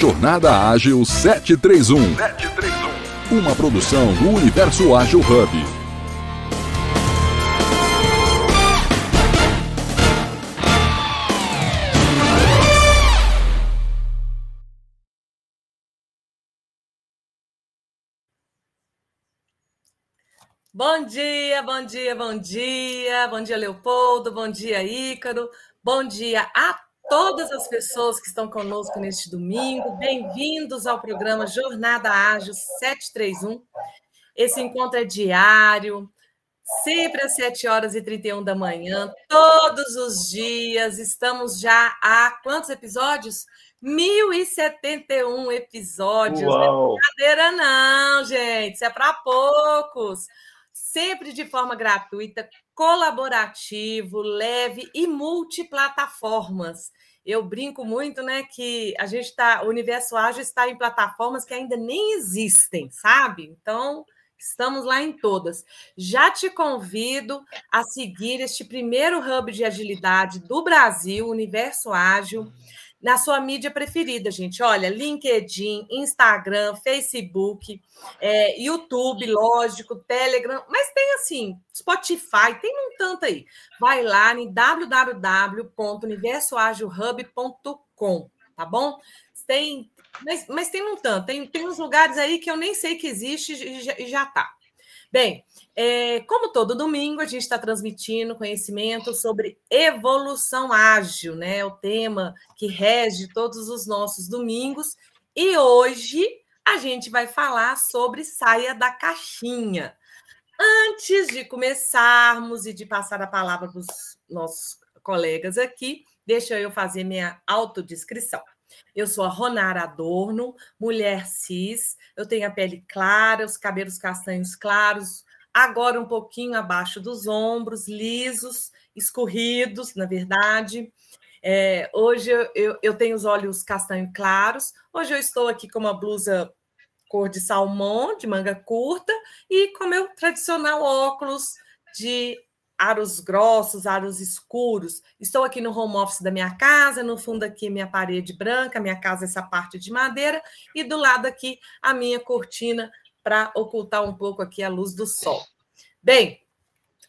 Jornada Ágil 731. 731. Uma produção do Universo Ágil Hub. Bom dia, bom dia, bom dia. Bom dia, Leopoldo. Bom dia, Ícaro. Bom dia a todas as pessoas que estão conosco neste domingo. Bem-vindos ao programa Jornada Ágil 731. Esse encontro é diário, sempre às 7 horas e 31 da manhã, todos os dias. Estamos já há quantos episódios? 1071 episódios. Uau. Não é brincadeira, não, gente. Isso é para poucos. Sempre de forma gratuita, colaborativo, leve e multiplataformas. Eu brinco muito, né, que a gente está, o universo ágil está em plataformas que ainda nem existem, sabe? Então, estamos lá em todas. Já te convido a seguir este primeiro hub de agilidade do Brasil, Universo Ágil na sua mídia preferida, gente. Olha, LinkedIn, Instagram, Facebook, é, YouTube, lógico, Telegram, mas tem assim, Spotify, tem um tanto aí. Vai lá em www.universoagilhub.com, tá bom? Tem, mas, mas tem um tanto, tem, tem uns lugares aí que eu nem sei que existe e já, e já tá. Bem, é, como todo domingo, a gente está transmitindo conhecimento sobre evolução ágil, né? O tema que rege todos os nossos domingos. E hoje a gente vai falar sobre saia da caixinha. Antes de começarmos e de passar a palavra para os nossos colegas aqui, deixa eu fazer minha autodescrição. Eu sou a Ronara Adorno, mulher cis, eu tenho a pele clara, os cabelos castanhos claros, agora um pouquinho abaixo dos ombros, lisos, escorridos, na verdade. É, hoje eu, eu, eu, tenho os olhos castanho claros. Hoje eu estou aqui com uma blusa cor de salmão, de manga curta, e com meu tradicional óculos de aros grossos, aros escuros. Estou aqui no home office da minha casa, no fundo aqui minha parede branca, minha casa essa parte de madeira e do lado aqui a minha cortina para ocultar um pouco aqui a luz do sol. Bem,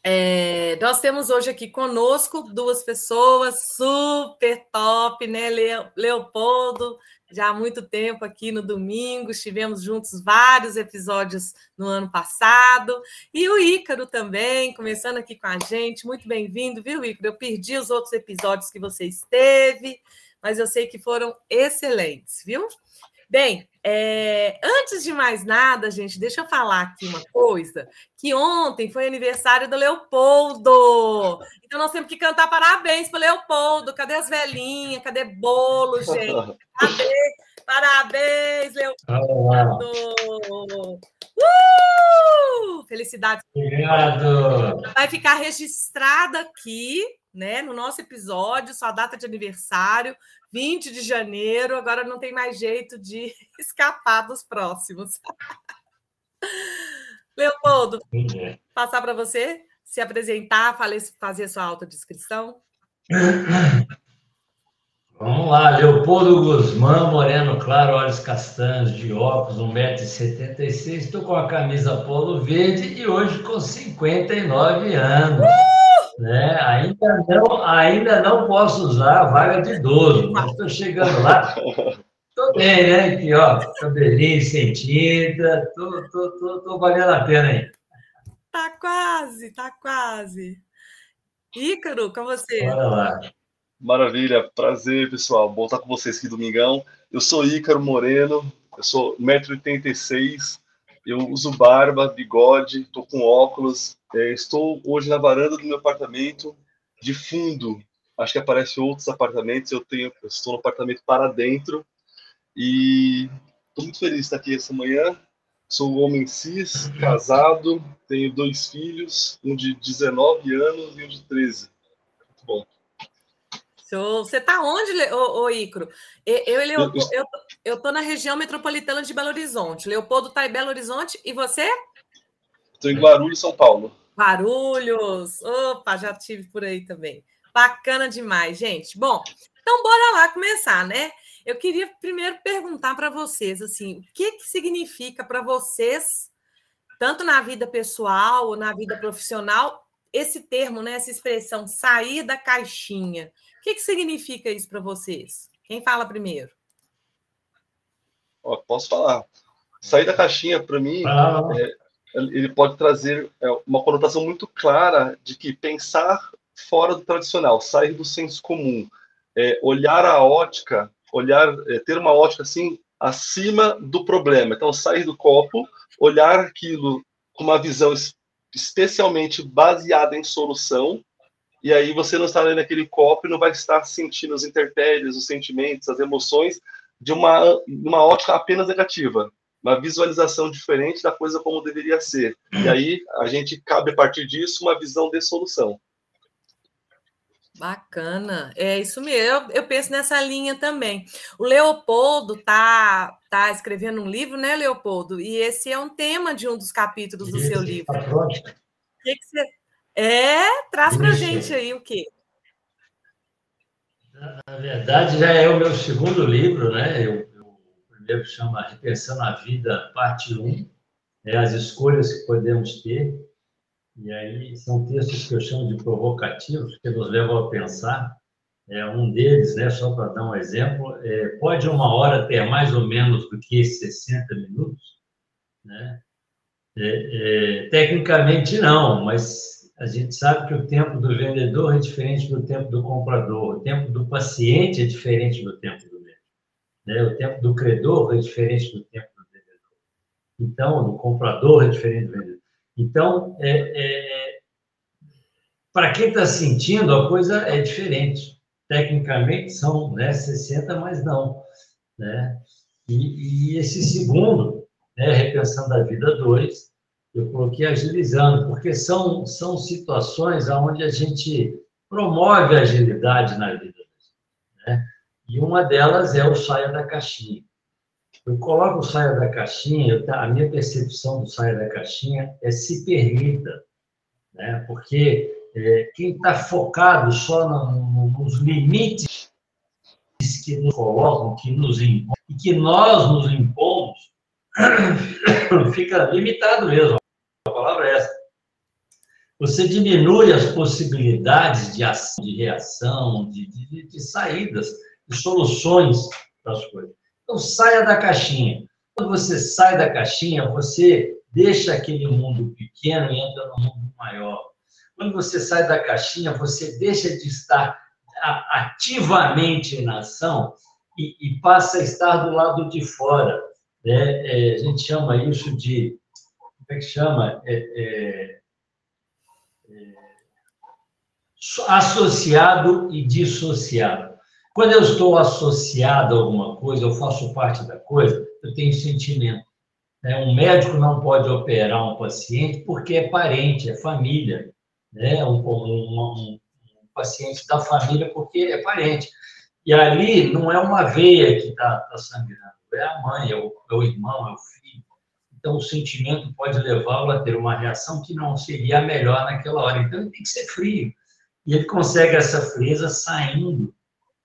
é, nós temos hoje aqui conosco duas pessoas super top, né? Leopoldo, já há muito tempo aqui no domingo, estivemos juntos vários episódios no ano passado, e o Ícaro também, começando aqui com a gente, muito bem-vindo, viu, Ícaro? Eu perdi os outros episódios que você esteve, mas eu sei que foram excelentes, viu? Bem, é, antes de mais nada, gente, deixa eu falar aqui uma coisa: que ontem foi aniversário do Leopoldo. Então nós temos que cantar parabéns para Leopoldo. Cadê as velhinhas? Cadê bolo, gente? Cadê? Parabéns, Leopoldo! Uh! Felicidades. Obrigado. Vai ficar registrada aqui, né, no nosso episódio, sua data de aniversário, 20 de janeiro, agora não tem mais jeito de escapar dos próximos. Leopoldo, passar para você se apresentar, fazer sua autodescrição. Vamos lá, Leopoldo Guzmán, moreno claro, olhos castanhos, de óculos, 1,76m. Estou com a camisa polo verde e hoje com 59 anos. Uh! Né? Ainda, não, ainda não posso usar a vaga de idoso, mas estou chegando lá. Estou bem, né? Aqui, ó, cabelinho sem tinta, estou valendo a pena aí. Tá quase, tá quase. Ícaro, com você. Bora lá. Maravilha, prazer, pessoal. Bom estar com vocês aqui domingão. Eu sou Ícaro Moreno, eu sou 1,86m, eu uso barba, bigode, estou com óculos. É, estou hoje na varanda do meu apartamento, de fundo. Acho que aparece outros apartamentos. Eu tenho, eu estou no apartamento para dentro e estou muito feliz de estar aqui essa manhã. Sou um homem cis, casado, tenho dois filhos, um de 19 anos e um de 13. Muito bom. Show. Você está onde, ô, ô Icro? Eu, eu, eu, eu tô na região metropolitana de Belo Horizonte. Leopoldo está em Belo Horizonte. E você? Estou em Guarulhos, São Paulo. Guarulhos. Opa, já tive por aí também. Bacana demais, gente. Bom, então bora lá começar, né? Eu queria primeiro perguntar para vocês assim, o que, que significa para vocês, tanto na vida pessoal ou na vida profissional, esse termo, né, essa expressão sair da caixinha. O que, que significa isso para vocês? Quem fala primeiro? Ó, posso falar. Sair da caixinha, para mim, ah. é, ele pode trazer é, uma conotação muito clara de que pensar fora do tradicional, sair do senso comum, é, olhar a ótica, olhar, é, ter uma ótica assim acima do problema. Então, sair do copo, olhar aquilo com uma visão especialmente baseada em solução, e aí você não está lendo aquele copo e não vai estar sentindo os interpéries, os sentimentos, as emoções de uma, uma ótica apenas negativa uma visualização diferente da coisa como deveria ser. E aí a gente cabe a partir disso uma visão de solução. Bacana, é isso mesmo. Eu, eu penso nessa linha também. O Leopoldo tá tá escrevendo um livro, né, Leopoldo? E esse é um tema de um dos capítulos do seu livro. O que, que você é? Traz para gente aí o quê? Na verdade, já é o meu segundo livro, né? Eu primeiro chama Repensando a Vida, parte 1, é as escolhas que podemos ter. E aí são textos que eu chamo de provocativos, que nos levam a pensar. É, um deles, né, só para dar um exemplo, é, pode uma hora ter mais ou menos do que 60 minutos? Né? É, é, tecnicamente não, mas a gente sabe que o tempo do vendedor é diferente do tempo do comprador, o tempo do paciente é diferente do tempo do né? O tempo do credor é diferente do tempo do vendedor. Então, do comprador é diferente do vendedor. Então, é, é, para quem está sentindo, a coisa é diferente. Tecnicamente são né, 60, mas não. Né? E, e esse segundo, né, Repensando a Vida 2, eu coloquei agilizando, porque são, são situações onde a gente promove a agilidade na vida. Né? E uma delas é o saia da caixinha. Eu coloco o saia da caixinha, a minha percepção do saia da caixinha é se permita, né? porque é, quem está focado só no, nos limites que nos colocam, que nos impõem, e que nós nos impomos, fica limitado mesmo. A palavra é essa. Você diminui as possibilidades de ação, de reação, de, de, de saídas soluções para as coisas. Então, saia da caixinha. Quando você sai da caixinha, você deixa aquele mundo pequeno e entra no mundo maior. Quando você sai da caixinha, você deixa de estar ativamente na ação e, e passa a estar do lado de fora. Né? É, a gente chama isso de. Como é que chama? É, é, é associado e dissociado. Quando eu estou associado a alguma coisa, eu faço parte da coisa, eu tenho sentimento. Né? Um médico não pode operar um paciente porque é parente, é família. Né? Um, um, um, paciente da família porque é parente. E ali não é uma veia que está tá sangrando, é a mãe, é o, é o irmão, é o filho. Então, o sentimento pode levá-lo a ter uma reação que não seria a melhor naquela hora. Então, ele tem que ser frio. E ele consegue essa frieza saindo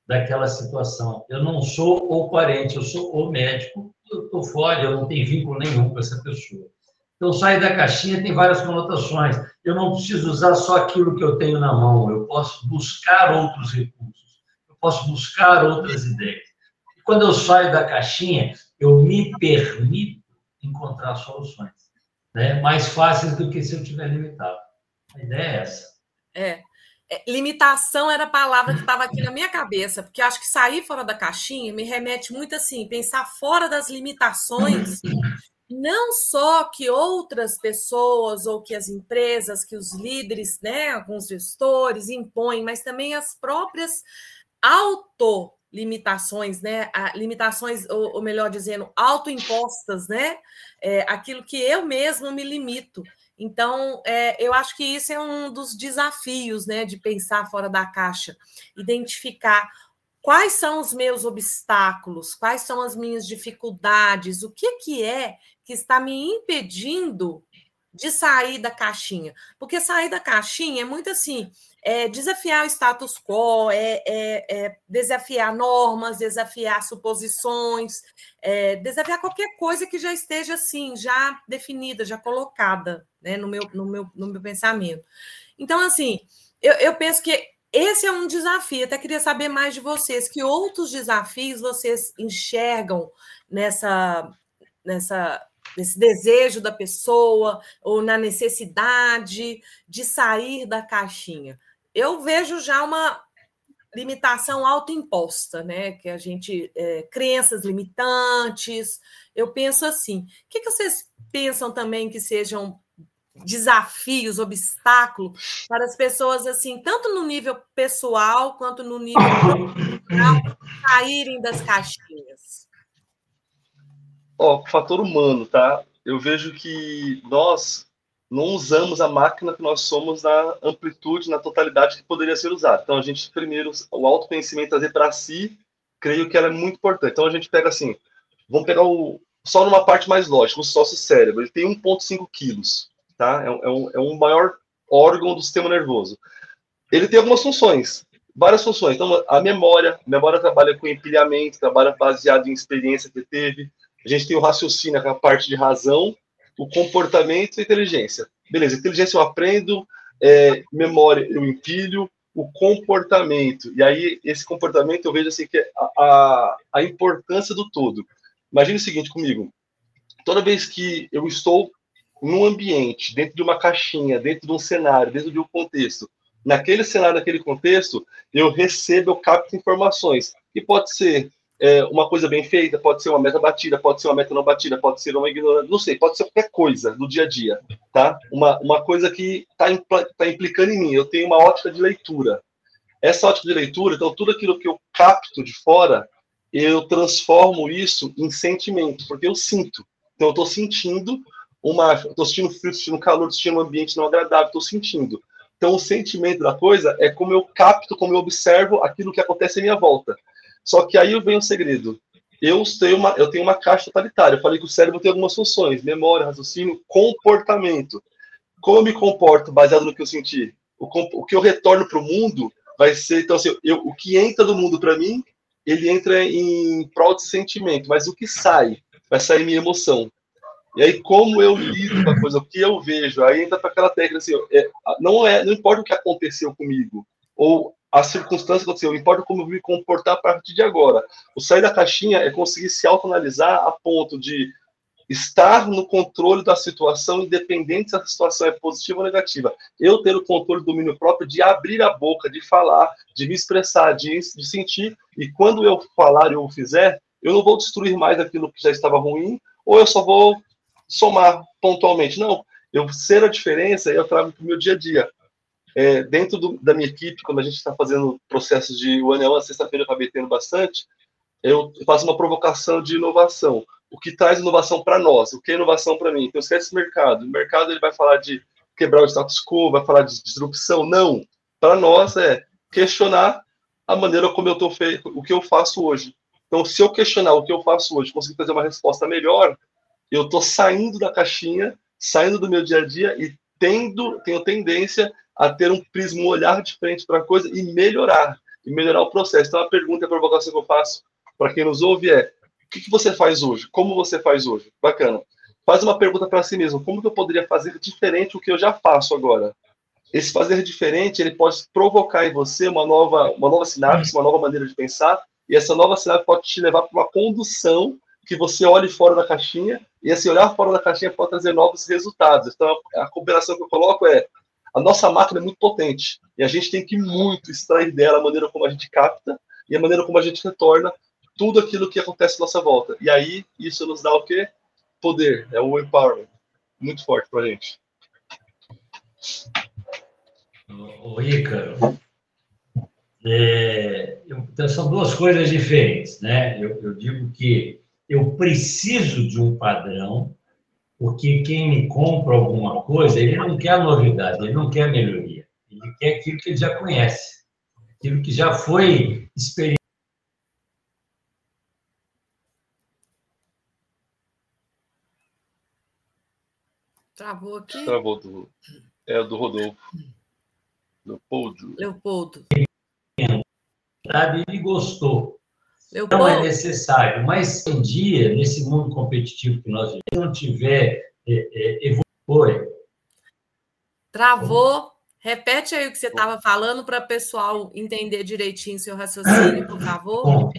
daquela situação. Eu não sou o parente, eu sou o médico, eu estou fora, eu não tenho vínculo nenhum com essa pessoa. Então, sair da caixinha tem várias conotações. Eu não preciso usar só aquilo que eu tenho na mão, eu posso buscar outros recursos, eu posso buscar outras ideias. E quando eu saio da caixinha, eu me permito encontrar soluções né? mais fáceis do que se eu estiver limitado. A ideia é essa. É. É, limitação era a palavra que estava aqui na minha cabeça, porque acho que sair fora da caixinha me remete muito assim, pensar fora das limitações, não só que outras pessoas ou que as empresas, que os líderes, né, alguns gestores impõem, mas também as próprias auto limitações, né? Limitações, ou, melhor dizendo, autoimpostas, né? É, aquilo que eu mesmo me limito. Então, é, eu acho que isso é um dos desafios né, de pensar fora da caixa, identificar quais são os meus obstáculos, quais são as minhas dificuldades, o que, que é que está me impedindo de sair da caixinha. Porque sair da caixinha é muito assim, é desafiar o status quo, é, é, é desafiar normas, desafiar suposições, é, desafiar qualquer coisa que já esteja assim, já definida, já colocada né, no, meu, no, meu, no meu pensamento. Então, assim, eu, eu penso que esse é um desafio. Até queria saber mais de vocês, que outros desafios vocês enxergam nessa, nessa nesse desejo da pessoa ou na necessidade de sair da caixinha. Eu vejo já uma limitação autoimposta, né? Que a gente é, crenças limitantes. Eu penso assim. O que, que vocês pensam também que sejam desafios, obstáculos para as pessoas assim, tanto no nível pessoal quanto no nível saírem das caixinhas? Ó, fator humano, tá? Eu vejo que nós não usamos a máquina que nós somos na amplitude, na totalidade que poderia ser usada. Então, a gente, primeiro, o autoconhecimento trazer para si, creio que ela é muito importante. Então, a gente pega assim, vamos pegar o, só numa parte mais lógica, o nosso cérebro, ele tem 1,5 quilos, tá? É, é, um, é um maior órgão do sistema nervoso. Ele tem algumas funções, várias funções. Então, a memória, a memória trabalha com empilhamento, trabalha baseado em experiência que teve, a gente tem o raciocínio, a parte de razão, o comportamento e a inteligência. Beleza, inteligência eu aprendo, é, memória eu empilho, o comportamento. E aí, esse comportamento eu vejo assim que é a, a, a importância do todo. Imagine o seguinte comigo: toda vez que eu estou num ambiente, dentro de uma caixinha, dentro de um cenário, dentro de um contexto, naquele cenário, naquele contexto, eu recebo, eu capto informações. E pode ser é, uma coisa bem feita, pode ser uma meta batida, pode ser uma meta não batida, pode ser uma ignorância, não sei, pode ser qualquer coisa do dia a dia, tá? Uma, uma coisa que está tá implicando em mim. Eu tenho uma ótica de leitura. Essa ótica de leitura, então, tudo aquilo que eu capto de fora, eu transformo isso em sentimento, porque eu sinto. Então, eu estou sentindo uma. Estou sentindo frio, sentindo calor, sentindo um ambiente não agradável, estou sentindo. Então, o sentimento da coisa é como eu capto, como eu observo aquilo que acontece à minha volta. Só que aí vem o segredo. Eu tenho uma, eu tenho uma caixa totalitária. Eu falei que o cérebro tem algumas funções: memória, raciocínio, comportamento. Como eu me comporto baseado no que eu senti? O, o que eu retorno para o mundo vai ser. Então, assim, eu, o que entra do mundo para mim, ele entra em prol de sentimento, mas o que sai, vai sair minha emoção. E aí, como eu lido com a coisa, o que eu vejo, aí entra para aquela técnica assim: é, não, é, não importa o que aconteceu comigo, ou a circunstância aconteceu, importa como eu me comportar a partir de agora. O sair da caixinha é conseguir se autoanalisar a ponto de estar no controle da situação, independente se a situação é positiva ou negativa. Eu ter o controle do domínio próprio de abrir a boca, de falar, de me expressar, de, de sentir, e quando eu falar e eu fizer, eu não vou destruir mais aquilo que já estava ruim, ou eu só vou somar pontualmente. Não, eu ser a diferença, eu trago para o meu dia a dia. É, dentro do, da minha equipe, quando a gente está fazendo processos de one on sexta-feira eu acabei tendo bastante, eu faço uma provocação de inovação. O que traz inovação para nós? O que é inovação para mim? Então, esquece o mercado. O mercado ele vai falar de quebrar o status quo, vai falar de disrupção. Não. Para nós é questionar a maneira como eu estou feito, o que eu faço hoje. Então, se eu questionar o que eu faço hoje, conseguir fazer uma resposta melhor, eu estou saindo da caixinha, saindo do meu dia a dia e tendo, tenho tendência a ter um prisma, um olhar diferente para a coisa e melhorar, e melhorar o processo. Então, a pergunta e a provocação que eu faço para quem nos ouve é: o que, que, você faz hoje? Como você faz hoje? Bacana. Faz uma pergunta para si mesmo: como que eu poderia fazer diferente do que eu já faço agora? Esse fazer diferente, ele pode provocar em você uma nova, uma nova sinapse, uma nova maneira de pensar, e essa nova sinapse pode te levar para uma condução que você olhe fora da caixinha, e esse olhar fora da caixinha pode trazer novos resultados. Então, a cooperação que eu coloco é a nossa máquina é muito potente e a gente tem que muito extrair dela a maneira como a gente capta e a maneira como a gente retorna tudo aquilo que acontece à nossa volta. E aí isso nos dá o quê? Poder, é o empowerment. Muito forte para a gente. O Ícaro, é, então são duas coisas diferentes, né? Eu, eu digo que eu preciso de um padrão porque quem me compra alguma coisa, ele não quer novidade, ele não quer melhoria. Ele quer aquilo que ele já conhece, aquilo que já foi experimentado. Travou aqui. Travou do. É do Rodolfo. Leopoldo. Leopoldo. Ele gostou. Leopoldo. Não é necessário. Mas um dia, nesse mundo competitivo que nós vivemos, se não tiver é, é, evolução. Travou. Repete aí o que você estava falando para o pessoal entender direitinho seu raciocínio, por favor. Bom,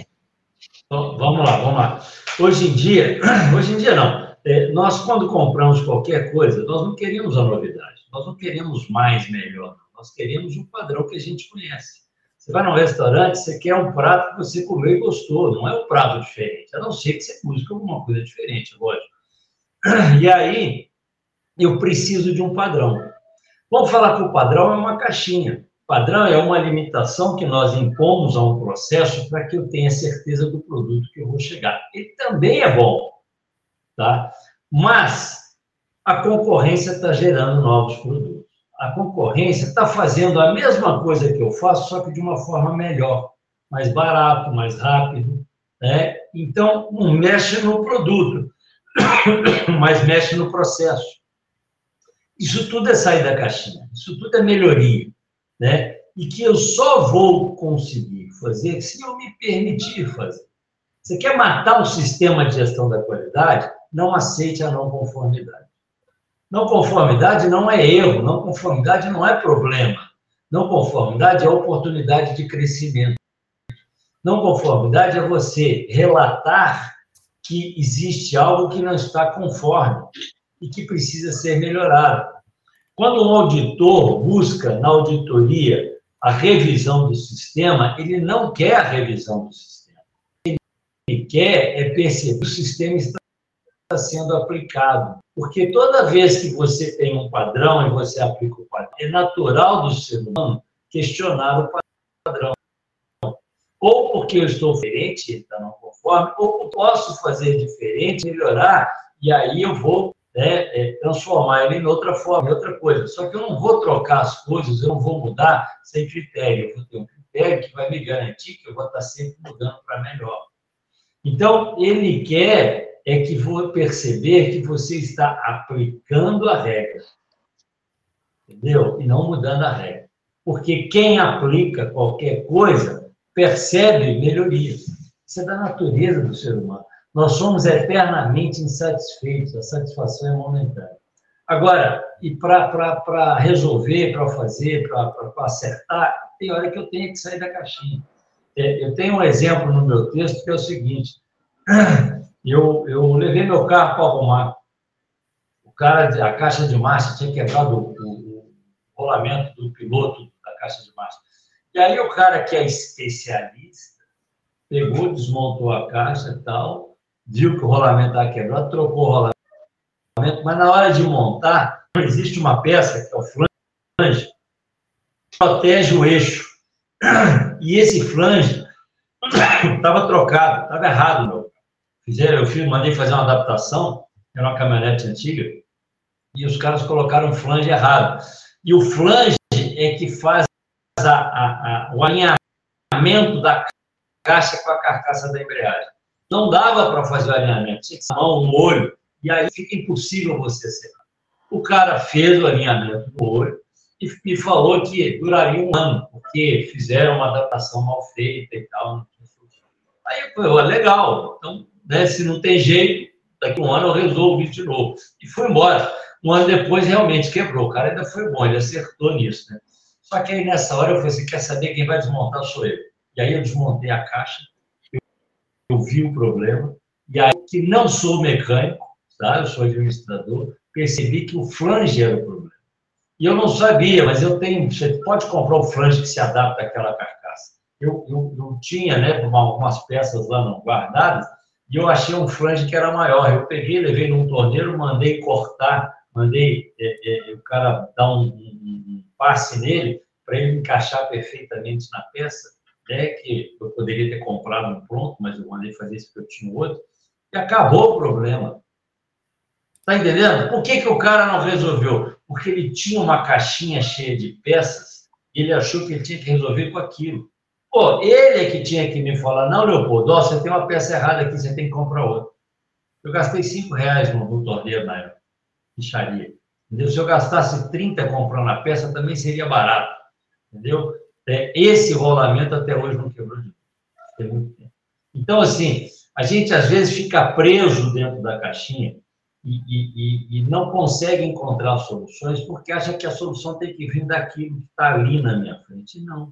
então, vamos lá, vamos lá. Hoje em dia, hoje em dia não. É, nós, quando compramos qualquer coisa, nós não queremos a novidade, nós não queremos mais, melhor, nós queremos um padrão que a gente conhece. Você vai num restaurante, você quer um prato que você comeu e gostou, não é um prato diferente, a não ser que você busque alguma coisa diferente, lógico. E aí, eu preciso de um padrão. Vamos falar que o padrão é uma caixinha. Padrão é uma limitação que nós impomos a um processo para que eu tenha certeza do produto que eu vou chegar. Ele também é bom, tá? Mas a concorrência está gerando novos produtos. A concorrência está fazendo a mesma coisa que eu faço, só que de uma forma melhor, mais barato, mais rápido, né? Então, não mexe no produto, mas mexe no processo. Isso tudo é sair da caixinha, isso tudo é melhoria, né? E que eu só vou conseguir fazer se eu me permitir fazer. Você quer matar o sistema de gestão da qualidade? Não aceite a não conformidade. Não conformidade não é erro, não conformidade não é problema. Não conformidade é oportunidade de crescimento. Não conformidade é você relatar que existe algo que não está conforme e que precisa ser melhorado. Quando um auditor busca na auditoria a revisão do sistema, ele não quer a revisão do sistema. Ele quer é perceber que o sistema está sendo aplicado. Porque toda vez que você tem um padrão e você aplica o padrão, é natural do ser humano questionar o padrão. Ou porque eu estou diferente, está não conforme, ou posso fazer diferente, melhorar, e aí eu vou né, é, transformar ele em outra forma, em outra coisa. Só que eu não vou trocar as coisas, eu não vou mudar sem critério. Eu vou ter um critério que vai me garantir que eu vou estar sempre mudando para melhor. Então, ele quer é que vou perceber que você está aplicando a regra. Entendeu? E não mudando a regra. Porque quem aplica qualquer coisa percebe melhoria. Isso é da natureza do ser humano. Nós somos eternamente insatisfeitos, a satisfação é momentânea. Agora, e para resolver, para fazer, para acertar, tem hora que eu tenho que sair da caixinha. É, eu tenho um exemplo no meu texto que é o seguinte: eu, eu levei meu carro para arrumar. O cara, a caixa de marcha tinha quebrado o, o, o rolamento do piloto da caixa de marcha. E aí o cara que é especialista pegou, desmontou a caixa e tal, viu que o rolamento estava quebrado, trocou o rolamento, mas na hora de montar, existe uma peça, que é o flange, que protege o eixo. E esse flange estava trocado, estava errado. Meu. Fizeram, eu fiz, mandei fazer uma adaptação, era uma caminhonete antiga, e os caras colocaram flange errado. E o flange é que faz a, a, a, o alinhamento da caixa com a carcaça da embreagem. Não dava para fazer o alinhamento, tinha que ser um olho, e aí fica impossível você acertar. O cara fez o alinhamento do olho e me falou que duraria um ano, porque fizeram uma adaptação mal feita e tal. Aí falei, legal, então, né, se não tem jeito, daqui a um ano eu resolvo isso de novo. E fui embora. Um ano depois realmente quebrou. O cara ainda foi bom, ele acertou nisso, né? Só que aí nessa hora eu falei assim, quer saber quem vai desmontar sou eu. E aí eu desmontei a caixa, eu vi o problema, e aí, que não sou mecânico, tá? eu sou administrador, percebi que o flange era o problema. E eu não sabia, mas eu tenho, você pode comprar o flange que se adapta àquela carcaça. Eu, eu, eu tinha né, algumas peças lá não guardadas, e eu achei um flange que era maior. Eu peguei, levei num torneiro, mandei cortar, mandei é, é, o cara dar um, um, um passe nele para ele encaixar perfeitamente na peça né, que eu poderia ter comprado um pronto, mas eu mandei fazer isso porque eu tinha outro, e acabou o problema. Tá entendendo? Por que, que o cara não resolveu? Porque ele tinha uma caixinha cheia de peças e ele achou que ele tinha que resolver com aquilo. Pô, ele é que tinha que me falar, não, Leopoldo, ó, você tem uma peça errada aqui, você tem que comprar outra. Eu gastei cinco reais no, no torneio na ficharia. Entendeu? Se eu gastasse 30 comprando a peça, também seria barato. Entendeu? É, esse rolamento até hoje não quebrou de tem muito tempo. Então, assim, a gente às vezes fica preso dentro da caixinha e, e, e, não consegue encontrar soluções porque acha que a solução tem que vir daquilo que está ali na minha frente. Não.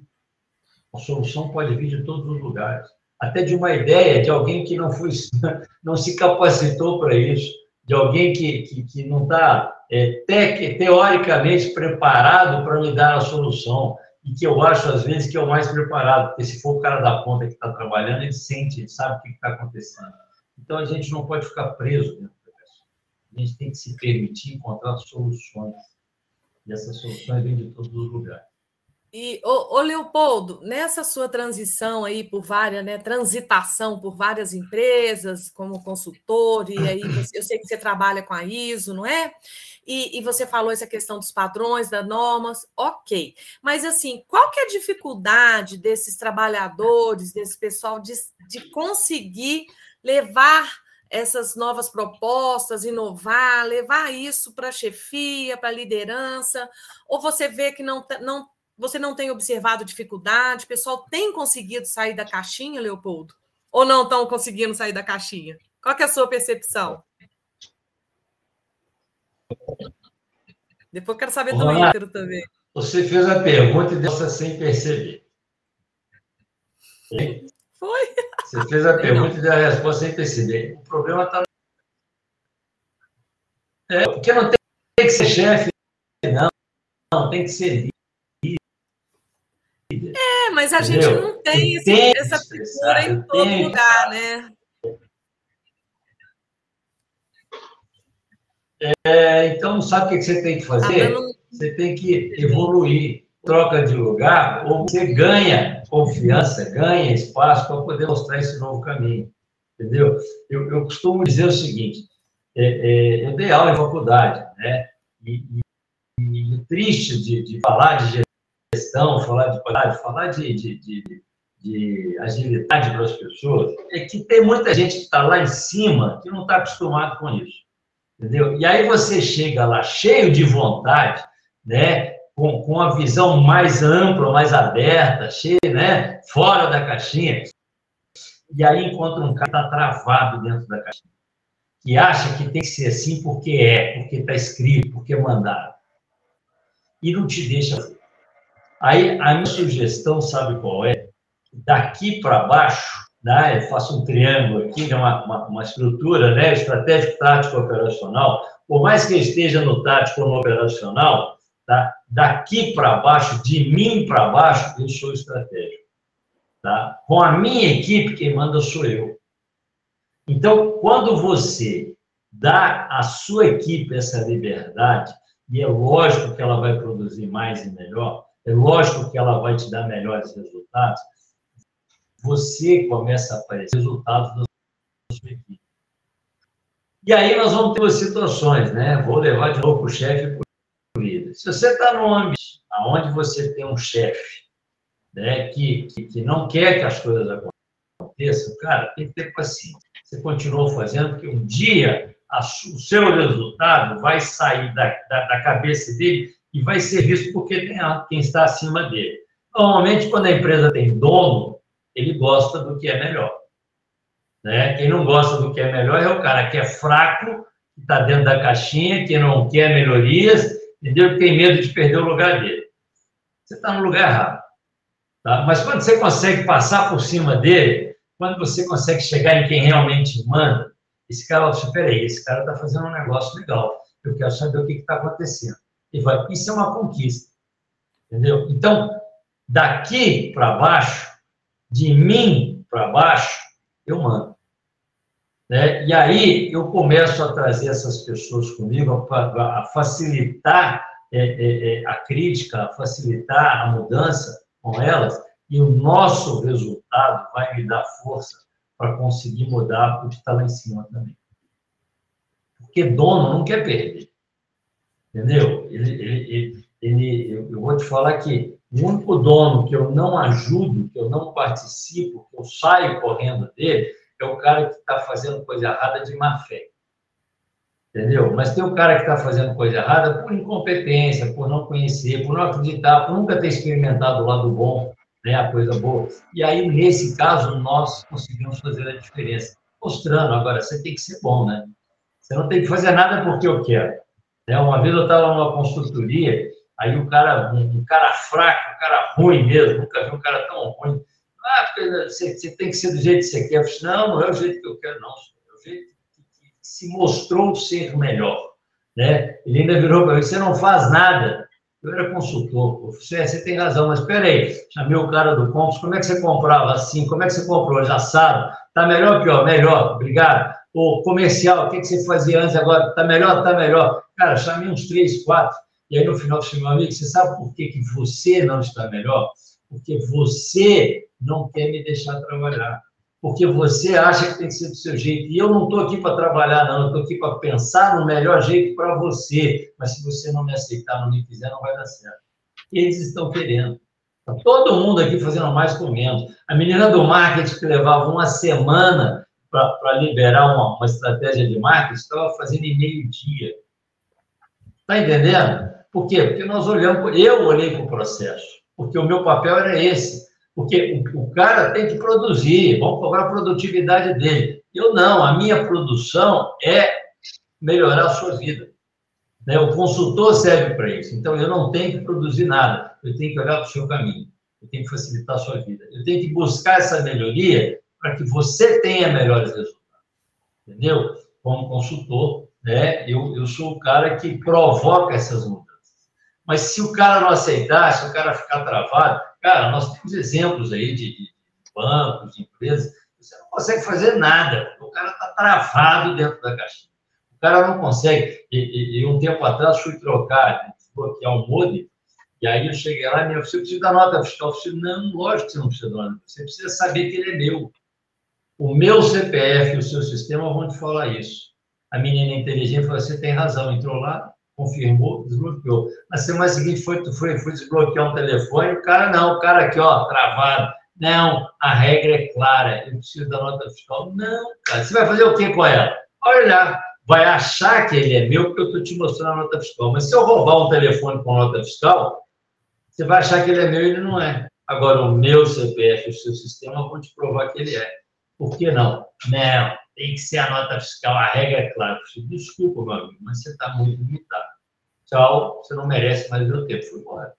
A solução pode vir de todos os lugares. Até de uma ideia de alguém que não, foi, não se capacitou para isso, de alguém que, que, que não está é, te, teoricamente preparado para me dar a solução e que eu acho, às vezes, que é o mais preparado, porque se for o cara da ponta que está trabalhando, ele sente, ele sabe o que está acontecendo. Então, a gente não pode ficar preso dentro da pessoa. A gente tem que se permitir encontrar soluções. E essas soluções vêm de todos os lugares. E, ô, Leopoldo, nessa sua transição aí por várias, né, transitação por várias empresas como consultor, e aí eu sei que você trabalha com a ISO, não é? E, e, você falou essa questão dos padrões, das normas, ok. Mas assim, qual que é a dificuldade desses trabalhadores, desse pessoal, de, de conseguir levar essas novas propostas, inovar, levar isso para a chefia, para a liderança? Ou você vê que não, não você não tem observado dificuldade? O pessoal tem conseguido sair da caixinha, Leopoldo? Ou não estão conseguindo sair da caixinha? Qual é a sua percepção? Depois quero saber do Ícaro também. Você fez a pergunta e deu sem perceber. Foi? Você fez a pergunta não. e deu a resposta sem perceber. O problema está. É, porque não tem que ser chefe, não. Não, tem que ser é, mas a Entendeu? gente não tem esse, essa figura em todo lugar, né? É, então, sabe o que você tem que fazer? Tá você tem que evoluir, troca de lugar, ou você ganha confiança, ganha espaço para poder mostrar esse novo caminho. Entendeu? Eu, eu costumo dizer o seguinte: é, é, eu dei aula em faculdade, né? E, e, e triste de, de falar de gestão, falar de qualidade, falar de, de, de, de agilidade para as pessoas, é que tem muita gente que está lá em cima que não está acostumado com isso. Entendeu? E aí você chega lá cheio de vontade, né? Com, com a visão mais ampla, mais aberta, cheio, né? Fora da caixinha. E aí encontra um cara que está travado dentro da caixinha. Que acha que tem que ser assim porque é, porque está escrito, porque é mandado. E não te deixa Aí a minha sugestão, sabe qual é? Daqui para baixo, né, eu faço um triângulo aqui, é uma, uma, uma, estrutura né, estratégico, tático, operacional. Por mais que eu esteja no tático ou no operacional, tá? daqui para baixo, de mim para baixo, eu sou estratégico. Tá? Com a minha equipe, quem manda sou eu. Então, quando você dá à sua equipe essa liberdade, e é lógico que ela vai produzir mais e melhor, é lógico que ela vai te dar melhores resultados. Você começa a aparecer resultados da sua equipe. E aí nós vamos ter duas situações, né? Vou levar de novo o chefe e o líder. Se você está num ambiente onde você tem um chefe né, que, que, que, não quer que as coisas aconteçam, cara, tem que ter paciência. Você continua fazendo, porque um dia a, o seu resultado vai sair da, da, da cabeça dele e vai ser visto porque tem quem está acima dele. Normalmente, quando a empresa tem dono, ele gosta do que é melhor. Né? Quem não gosta do que é melhor é o cara que é fraco, que está dentro da caixinha, que não quer melhorias, entendeu? Que tem medo de perder o lugar dele. Você está no lugar errado. Tá? Mas quando você consegue passar por cima dele, quando você consegue chegar em quem realmente manda, esse cara, espera aí, esse cara está fazendo um negócio legal. Eu quero saber o que está acontecendo e vai. Isso é uma conquista. Entendeu? Então, daqui para baixo, de mim para baixo, eu mando. Né? E aí eu começo a trazer essas pessoas comigo, a facilitar é, é, é, a crítica, a facilitar a mudança com elas, e o nosso resultado vai me dar força para conseguir mudar o que está lá em cima também. Porque dono não quer perder. Entendeu? Ele, ele, ele, eu vou te falar que o único dono que eu não ajudo, que eu não participo, que eu saio correndo dele, é o cara que está fazendo coisa errada de má fé. Entendeu? Mas tem o cara que está fazendo coisa errada por incompetência, por não conhecer, por não acreditar, por nunca ter experimentado o lado bom, né, a coisa boa. E aí, nesse caso, nós conseguimos fazer a diferença. Mostrando, agora, você tem que ser bom, né? Você não tem que fazer nada porque eu quero. Né? Uma vez eu estava numa consultoria, aí o cara, um cara fraco, um cara ruim mesmo, nunca vi um cara tão ruim. Ah, você, você tem que ser do jeito que você quer. Eu disse, não, não é o jeito que eu quero, não. É o jeito que, se mostrou ser melhor. Né? Ele ainda virou para mim, você não faz nada. Eu era consultor. Você, você tem razão, mas espera aí. Chamei o cara do Compos, como é que você comprava assim? Como é que você comprou? Já sabe? Tá melhor ou pior? Melhor, obrigado. O comercial, o que, que você fazia antes agora? Tá melhor? Tá melhor. Cara, chamei uns três, quatro. E aí, no final, eu meu amigo, você sabe por que, que você não está melhor? Porque você não quer me deixar trabalhar. Porque você acha que tem que ser do seu jeito. E eu não estou aqui para trabalhar, não. Eu estou aqui para pensar no melhor jeito para você. Mas se você não me aceitar, não me quiser, não vai dar certo. Eles estão querendo. Tá todo mundo aqui fazendo mais com menos. A menina do marketing que levava uma semana para liberar uma, uma estratégia de marketing estava fazendo em meio dia. Está entendendo? Por quê? Porque nós olhamos, eu olhei para o processo, porque o meu papel era esse. Porque o, o cara tem que produzir, vamos cobrar a produtividade dele. Eu não, a minha produção é melhorar a sua vida. Né? O consultor serve para isso. Então, eu não tenho que produzir nada, eu tenho que olhar para o seu caminho, eu tenho que facilitar a sua vida. Eu tenho que buscar essa melhoria para que você tenha melhores resultados. Entendeu? Como consultor, né? eu, eu sou o cara que provoca essas mudanças. Mas se o cara não aceitar, se o cara ficar travado, Cara, nós temos exemplos aí de, de bancos, de empresas, você não consegue fazer nada. O cara está travado dentro da caixinha. O cara não consegue. E, e, e um tempo atrás fui trocar, desbloquear um modem, e aí eu cheguei lá e me você precisa da nota fiscal. Eu falei, não, lógico que você não precisa da nota Você precisa saber que ele é meu. O meu CPF e o seu sistema vão te falar isso. A menina inteligente falou, você tem razão, entrou lá, confirmou, desbloqueou. Na semana seguinte foi, foi, foi desbloquear um telefone, o cara não, o cara aqui, ó, travado. Não, a regra é clara, eu preciso da nota fiscal. Não, cara, você vai fazer o que com ela? Olha vai achar que ele é meu porque eu estou te mostrando a nota fiscal. Mas se eu roubar um telefone com nota fiscal, você vai achar que ele é meu e ele não é. Agora, o meu CPF, o seu sistema, vão te provar que ele é. Por que não? Não, tem que ser a nota fiscal, a regra é clara. Desculpa, meu amigo, mas você está muito limitado. Tchau, você não merece mais meu tempo. Fui embora.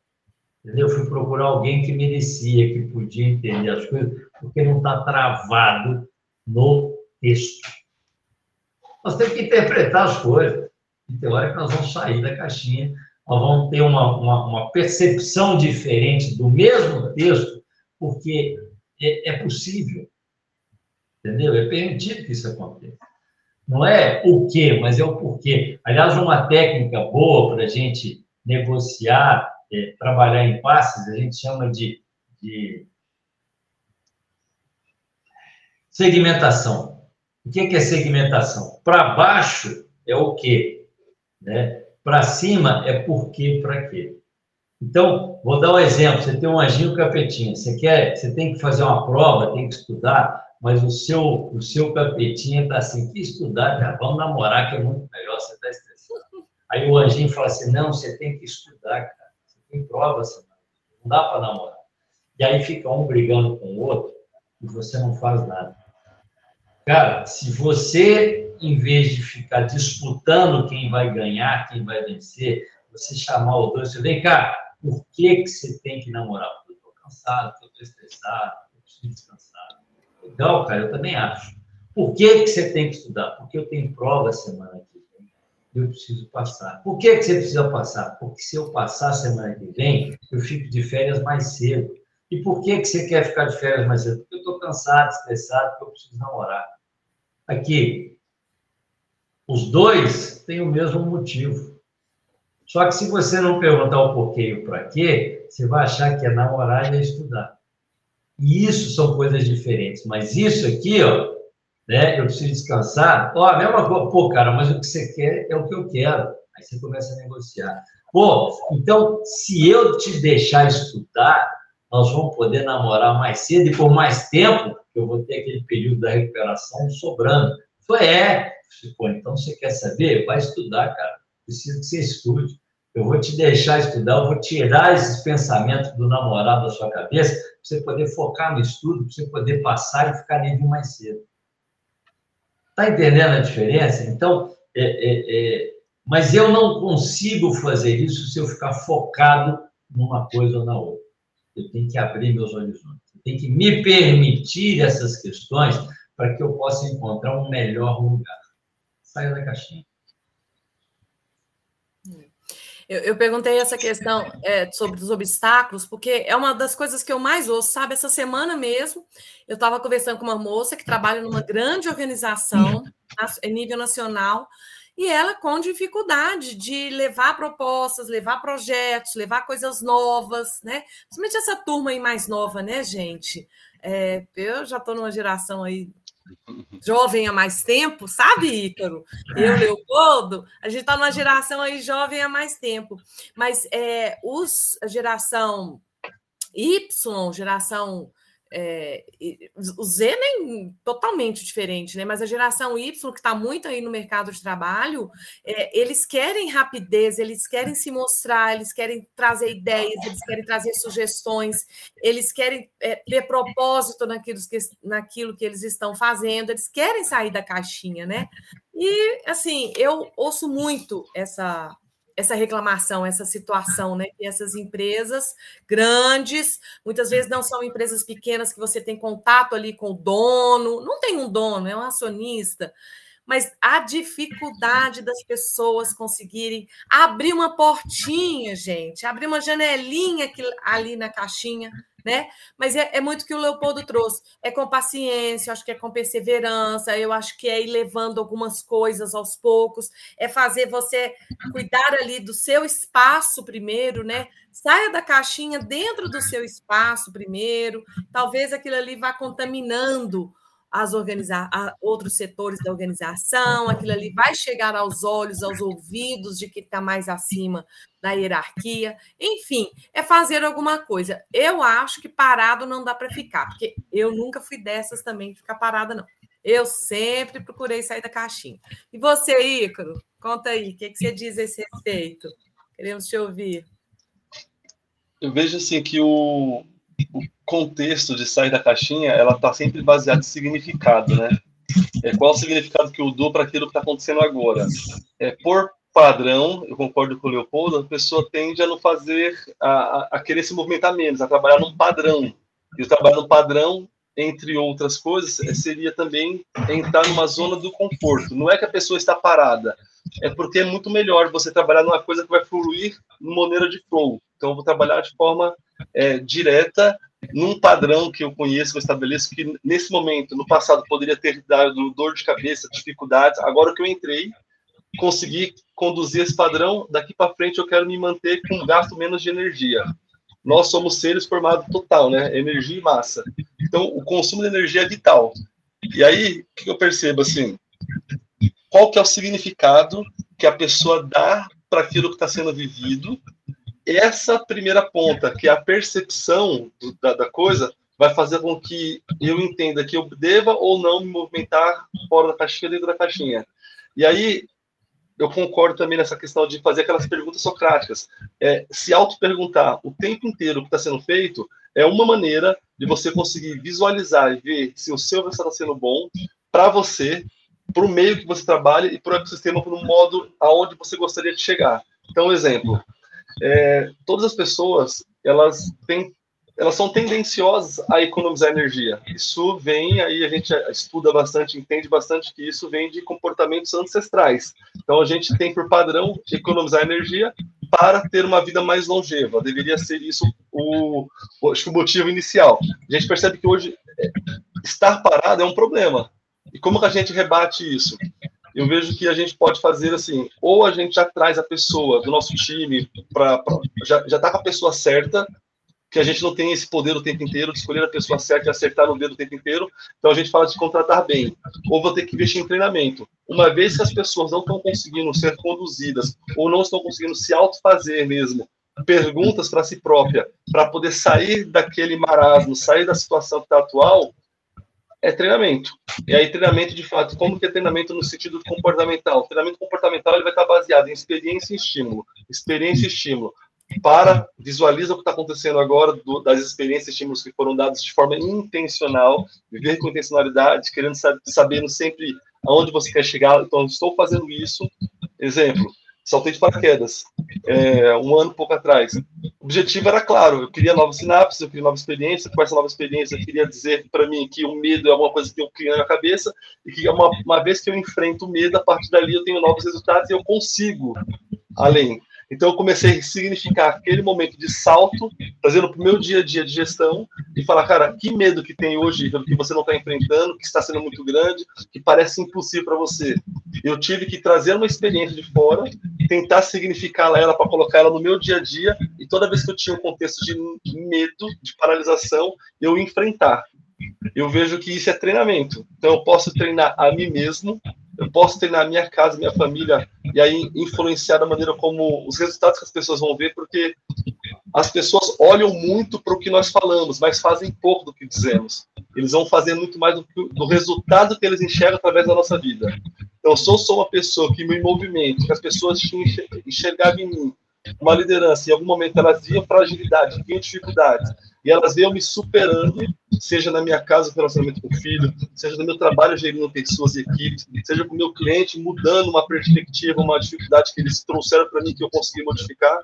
Entendeu? Fui procurar alguém que merecia, que podia entender as coisas, porque não está travado no texto. Nós temos que interpretar as coisas. E tem hora que nós vamos sair da caixinha, nós vamos ter uma, uma, uma percepção diferente do mesmo texto, porque é, é possível. Entendeu? É permitido que isso aconteça. Não é o quê, mas é o porquê. Aliás, uma técnica boa para a gente negociar, é, trabalhar em passes, a gente chama de, de segmentação. O que é segmentação? Para baixo é o quê? Né? Para cima é por quê, para quê. Então, vou dar um exemplo. Você tem um anjinho capetinho. Você quer, você tem que fazer uma prova, tem que estudar mas o seu, o seu capetinha está assim, que estudar, cara, vamos namorar que é muito melhor, você está estressado. Aí o anjinho fala assim, não, você tem que estudar, cara, você tem prova semana, não dá para namorar. E aí fica um brigando com o outro e você não faz nada. Cara, se você, em vez de ficar disputando quem vai ganhar, quem vai vencer, você chamar o dois, você vem cá, por que, que você tem que namorar? Porque eu estou cansado, estou estressado, eu preciso descansar. Legal, cara, eu também acho. Por que, que você tem que estudar? Porque eu tenho prova semana que vem. Eu preciso passar. Por que, que você precisa passar? Porque se eu passar semana que vem, eu fico de férias mais cedo. E por que, que você quer ficar de férias mais cedo? Porque eu estou cansado, estressado, porque eu preciso namorar. Aqui, os dois têm o mesmo motivo. Só que se você não perguntar o porquê e o para quê, você vai achar que é namorar e é estudar. E isso são coisas diferentes. Mas isso aqui, ó, né? Eu preciso descansar. Ó, a mesma coisa. Pô, cara, mas o que você quer é o que eu quero. Aí você começa a negociar. Pô, então, se eu te deixar estudar, nós vamos poder namorar mais cedo e por mais tempo, eu vou ter aquele período da recuperação sobrando. Foi, é, Pô, então você quer saber? Vai estudar, cara. Precisa que você estude. Eu vou te deixar estudar, eu vou tirar esses pensamentos do namorado da sua cabeça, você poder focar no estudo, para você poder passar e ficar livre mais cedo. Está entendendo a diferença? Então, é, é, é... mas eu não consigo fazer isso se eu ficar focado numa coisa ou na outra. Eu tenho que abrir meus horizontes. Eu tenho que me permitir essas questões para que eu possa encontrar um melhor lugar. Saia da caixinha. Eu, eu, perguntei essa questão é, sobre os obstáculos, porque é uma das coisas que eu mais ouço, sabe? Essa semana mesmo, eu estava conversando com uma moça que trabalha numa grande organização, em nível nacional, e ela com dificuldade de levar propostas, levar projetos, levar coisas novas, né? Principalmente essa turma aí mais nova, né, gente? É, eu já estou numa geração aí jovem há mais tempo, sabe, Ícaro? Eu, Leopoldo, a gente está numa geração aí jovem há mais tempo. Mas é, os, a geração Y, geração é, o Z nem totalmente diferente, né? Mas a geração Y, que está muito aí no mercado de trabalho, é, eles querem rapidez, eles querem se mostrar, eles querem trazer ideias, eles querem trazer sugestões, eles querem é, ter propósito naquilo que, naquilo que eles estão fazendo, eles querem sair da caixinha, né? E assim, eu ouço muito essa essa reclamação, essa situação, né? Que essas empresas grandes, muitas vezes não são empresas pequenas que você tem contato ali com o dono, não tem um dono, é um acionista, mas a dificuldade das pessoas conseguirem abrir uma portinha, gente, abrir uma janelinha ali na caixinha né? Mas é, é muito que o Leopoldo trouxe. É com paciência, acho que é com perseverança, eu acho que é ir levando algumas coisas aos poucos, é fazer você cuidar ali do seu espaço primeiro, né? Saia da caixinha dentro do seu espaço primeiro, talvez aquilo ali vá contaminando as organiza outros setores da organização, aquilo ali vai chegar aos olhos, aos ouvidos de quem está mais acima da hierarquia. Enfim, é fazer alguma coisa. Eu acho que parado não dá para ficar, porque eu nunca fui dessas também de ficar parada, não. Eu sempre procurei sair da caixinha. E você, Ícaro, conta aí, o que, que você diz a esse respeito? Queremos te ouvir. Eu vejo assim que o, o contexto de sair da caixinha, ela está sempre baseada em significado, né? É, qual o significado que eu dou para aquilo que está acontecendo agora? É, por padrão, eu concordo com o Leopoldo, a pessoa tende a não fazer, a, a, querer se movimentar menos, a trabalhar num padrão. E o trabalho no padrão, entre outras coisas, é, seria também entrar numa zona do conforto. Não é que a pessoa está parada, é porque é muito melhor você trabalhar numa coisa que vai fluir numa maneira de flow. Então, eu vou trabalhar de forma é, direta num padrão que eu conheço, que eu estabeleço, que nesse momento, no passado, poderia ter dado dor de cabeça, dificuldades. Agora que eu entrei, consegui conduzir esse padrão, daqui para frente eu quero me manter com um gasto menos de energia. Nós somos seres formados total, né? Energia e massa. Então, o consumo de energia é vital. E aí, o que eu percebo, assim, qual que é o significado que a pessoa dá para aquilo que está sendo vivido essa primeira ponta, que é a percepção do, da, da, coisa, vai fazer com que eu entenda que eu deva ou não me movimentar fora da caixinha, dentro da caixinha. E aí, eu concordo também nessa questão de fazer aquelas perguntas socráticas. É, se auto-perguntar o tempo inteiro o que está sendo feito é uma maneira de você conseguir visualizar e ver se o seu está sendo bom para você, para o meio que você trabalha e para o ecossistema, para o modo aonde você gostaria de chegar. Então, exemplo, é, todas as pessoas elas têm elas são tendenciosas a economizar energia. Isso vem aí a gente estuda bastante, entende bastante que isso vem de comportamentos ancestrais. Então a gente tem por padrão economizar energia para ter uma vida mais longeva. Deveria ser isso o, o acho que o motivo inicial. A gente percebe que hoje é, estar parado é um problema. E como que a gente rebate isso? Eu vejo que a gente pode fazer assim, ou a gente já traz a pessoa do nosso time para já já tá com a pessoa certa, que a gente não tem esse poder o tempo inteiro de escolher a pessoa certa e acertar no dedo o tempo inteiro. Então a gente fala de contratar bem, ou vou ter que investir em treinamento. Uma vez que as pessoas não estão conseguindo ser conduzidas ou não estão conseguindo se autofazer mesmo perguntas para si própria, para poder sair daquele marasmo, sair da situação que está atual, é treinamento. E aí, treinamento, de fato, como que é treinamento no sentido comportamental? O treinamento comportamental ele vai estar baseado em experiência e estímulo. Experiência e estímulo. Para, visualiza o que está acontecendo agora, do, das experiências e estímulos que foram dados de forma intencional, viver com intencionalidade, querendo saber, sabendo sempre aonde você quer chegar. Então, estou fazendo isso. Exemplo, saltei de paraquedas, é, um ano pouco atrás. O objetivo era claro, eu queria novas sinapses, eu queria nova experiência, com essa nova experiência eu queria dizer para mim que o medo é alguma coisa que eu crio na minha cabeça, e que uma, uma vez que eu enfrento o medo, a partir dali eu tenho novos resultados e eu consigo além. Então eu comecei a significar aquele momento de salto, trazendo para o meu dia a dia de gestão e falar, cara, que medo que tem hoje, que você não está enfrentando, que está sendo muito grande, que parece impossível para você. Eu tive que trazer uma experiência de fora, tentar significar ela para colocar ela no meu dia a dia e toda vez que eu tinha um contexto de medo, de paralisação, eu enfrentar. Eu vejo que isso é treinamento. Então eu posso treinar a mim mesmo eu posso ter na minha casa, minha família, e aí influenciar da maneira como os resultados que as pessoas vão ver, porque as pessoas olham muito para o que nós falamos, mas fazem pouco do que dizemos. Eles vão fazer muito mais do, do resultado que eles enxergam através da nossa vida. Então, se eu sou uma pessoa que me movimento, que as pessoas enxergavam em mim uma liderança, em algum momento elas viam fragilidade, viam dificuldades, e elas veem me superando, seja na minha casa, relacionamento com o filho, seja no meu trabalho gerindo pessoas e equipes, seja com o meu cliente mudando uma perspectiva, uma dificuldade que eles trouxeram para mim que eu consegui modificar.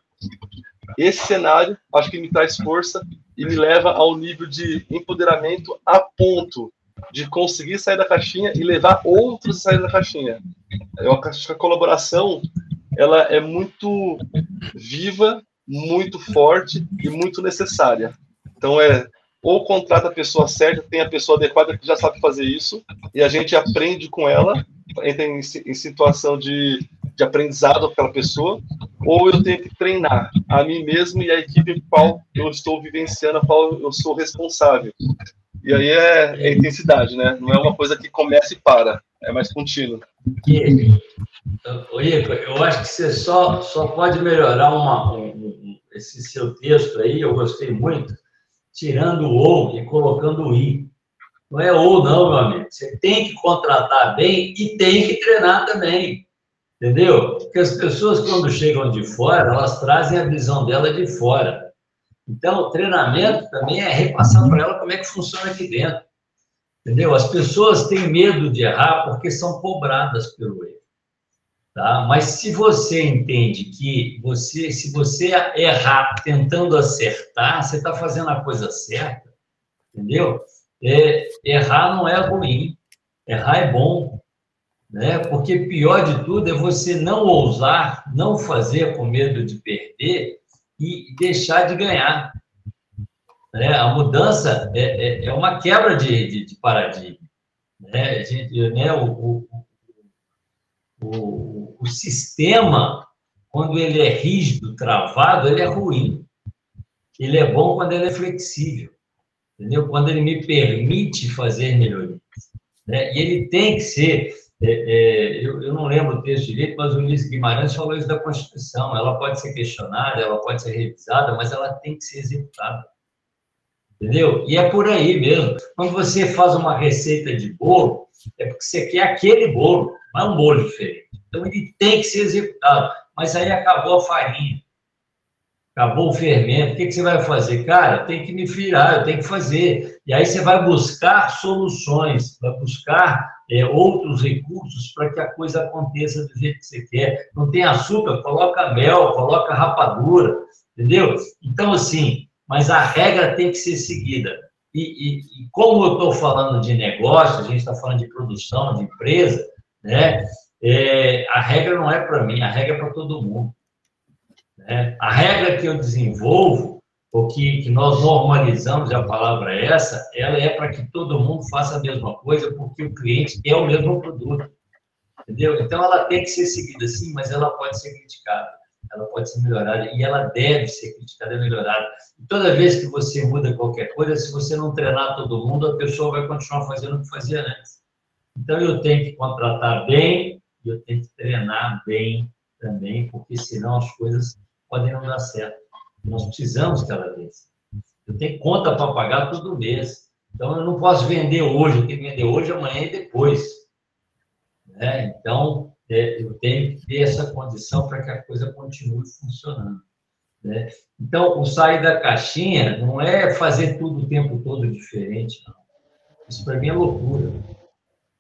Esse cenário, acho que me traz força e me leva ao nível de empoderamento a ponto de conseguir sair da caixinha e levar outros a sair da caixinha. Eu acho que a colaboração ela é muito viva, muito forte e muito necessária. Então é ou contrata a pessoa certa, tem a pessoa adequada que já sabe fazer isso, e a gente aprende com ela, entra em, em situação de, de aprendizado com aquela pessoa, ou eu tenho que treinar a mim mesmo e a equipe qual eu estou vivenciando, a qual eu sou responsável. E aí é, é intensidade, né? Não é uma coisa que começa e para, é mais contínuo. Oi, eu acho que você só, só pode melhorar uma, um, esse seu texto aí, eu gostei muito, tirando o ou e colocando o i. Não é ou não, meu amigo. Você tem que contratar bem e tem que treinar também. Entendeu? Porque as pessoas, quando chegam de fora, elas trazem a visão dela de fora. Então, o treinamento também é repassar para ela como é que funciona aqui dentro. Entendeu? As pessoas têm medo de errar porque são cobradas pelo erro. Tá? Mas se você entende que você, se você errar tentando acertar, você está fazendo a coisa certa, entendeu? É, errar não é ruim, errar é bom, né? Porque pior de tudo é você não ousar, não fazer com medo de perder e deixar de ganhar. Né? A mudança é, é, é uma quebra de, de, de paradigma. Né? Gente, né? O, o, o o sistema, quando ele é rígido, travado, ele é ruim. Ele é bom quando ele é flexível, entendeu? Quando ele me permite fazer melhorias. Né? E ele tem que ser. É, é, eu, eu, não lembro o texto direito, mas o Ulisses Guimarães falou isso da Constituição. Ela pode ser questionada, ela pode ser revisada, mas ela tem que ser executada. Entendeu? E é por aí mesmo. Quando você faz uma receita de bolo, é porque você quer aquele bolo, não é um bolo diferente. Então, ele tem que ser executado. Mas aí acabou a farinha, acabou o fermento. O que, que você vai fazer? Cara, tem que me virar, eu tenho que fazer. E aí você vai buscar soluções, vai buscar é, outros recursos para que a coisa aconteça do jeito que você quer. Não tem açúcar? Coloca mel, coloca rapadura, entendeu? Então, assim, mas a regra tem que ser seguida. E, e, e como eu estou falando de negócio, a gente está falando de produção, de empresa, né? é, a regra não é para mim, a regra é para todo mundo. Né? A regra que eu desenvolvo, ou que, que nós normalizamos, a palavra é essa, ela é para que todo mundo faça a mesma coisa, porque o cliente é o mesmo produto. Entendeu? Então, ela tem que ser seguida, sim, mas ela pode ser criticada, ela pode ser melhorada, e ela deve ser criticada e melhorada. E toda vez que você muda qualquer coisa, se você não treinar todo mundo, a pessoa vai continuar fazendo o que fazia antes. Então, eu tenho que contratar bem, e eu tenho que treinar bem também, porque senão as coisas podem não dar certo. Nós precisamos ela desça. Eu tenho conta para pagar todo mês. Então, eu não posso vender hoje, eu tenho que vender hoje, amanhã e depois. Né? Então, é, eu tenho que ter essa condição para que a coisa continue funcionando. Né? Então, o sair da caixinha não é fazer tudo o tempo todo diferente, não. Isso para mim é loucura.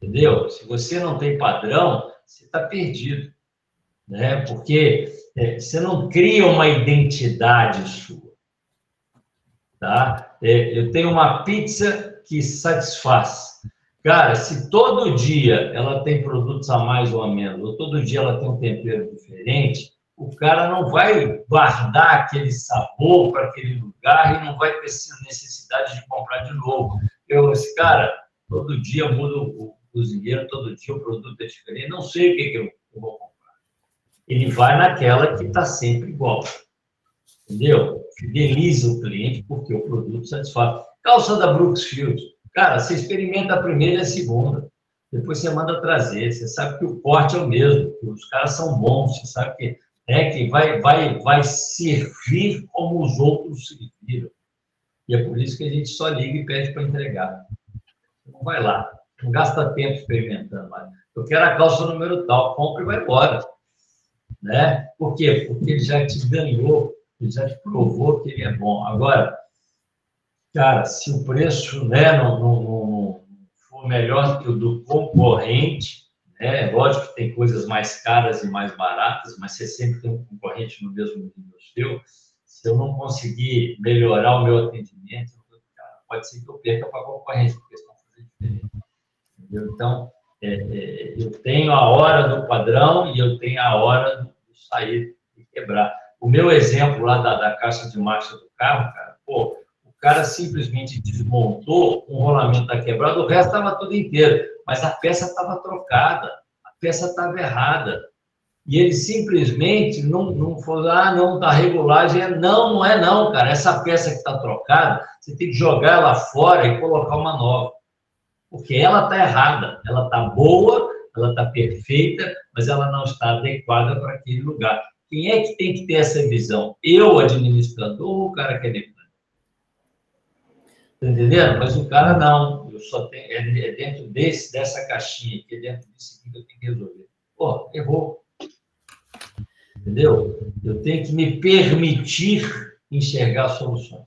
Entendeu? Se você não tem padrão, você está perdido. Né? Porque é, você não cria uma identidade sua. Tá? É, eu tenho uma pizza que satisfaz. Cara, se todo dia ela tem produtos a mais ou a menos, ou todo dia ela tem um tempero diferente, o cara não vai guardar aquele sabor para aquele lugar e não vai ter necessidade de comprar de novo. Eu, esse cara, todo dia muda o cozinheiro, todo dia o produto é diferente, não sei o que, que eu, vou comprar. Ele vai naquela que está sempre igual. Entendeu? Fideliza o cliente porque o produto satisfaz. Calça da Brooksfield. Cara, você experimenta a primeira e a segunda. Depois você manda trazer. Você sabe que o corte é o mesmo, que os caras são bons. Você sabe que é que vai, vai, vai servir como os outros serviram. E é por isso que a gente só liga e pede para entregar. Não vai lá, não gasta tempo experimentando. Eu quero a calça número tal, compra e vai embora. Né? Por quê? Porque ele já te ganhou, ele já te provou que ele é bom. Agora, cara, se o preço né, não, não, não for melhor que o do concorrente, é lógico que tem coisas mais caras e mais baratas, mas você sempre tem um concorrente no mesmo nível seu. Se eu não conseguir melhorar o meu atendimento, pode ser que eu perca para a concorrência, porque eles estão fazendo diferente. Entendeu? Então, é, é, eu tenho a hora do padrão e eu tenho a hora do sair e quebrar. O meu exemplo lá da, da caixa de marcha do carro, cara, pô, cara simplesmente desmontou um rolamento da quebrada, o resto estava tudo inteiro mas a peça estava trocada, a peça estava errada. E ele simplesmente não, não falou, ah, não, da regulagem. É, não, não é não, cara. Essa peça que está trocada, você tem que jogar ela fora e colocar uma nova. Porque ela está errada. Ela está boa, ela está perfeita, mas ela não está adequada para aquele lugar. Quem é que tem que ter essa visão? Eu, administrador, ou o cara que é mecânico? Tá entendendo? Mas o cara não só tenho, é, é dentro desse, dessa caixinha aqui, é dentro disso que eu tenho que resolver. Pô, errou. Entendeu? Eu tenho que me permitir enxergar soluções.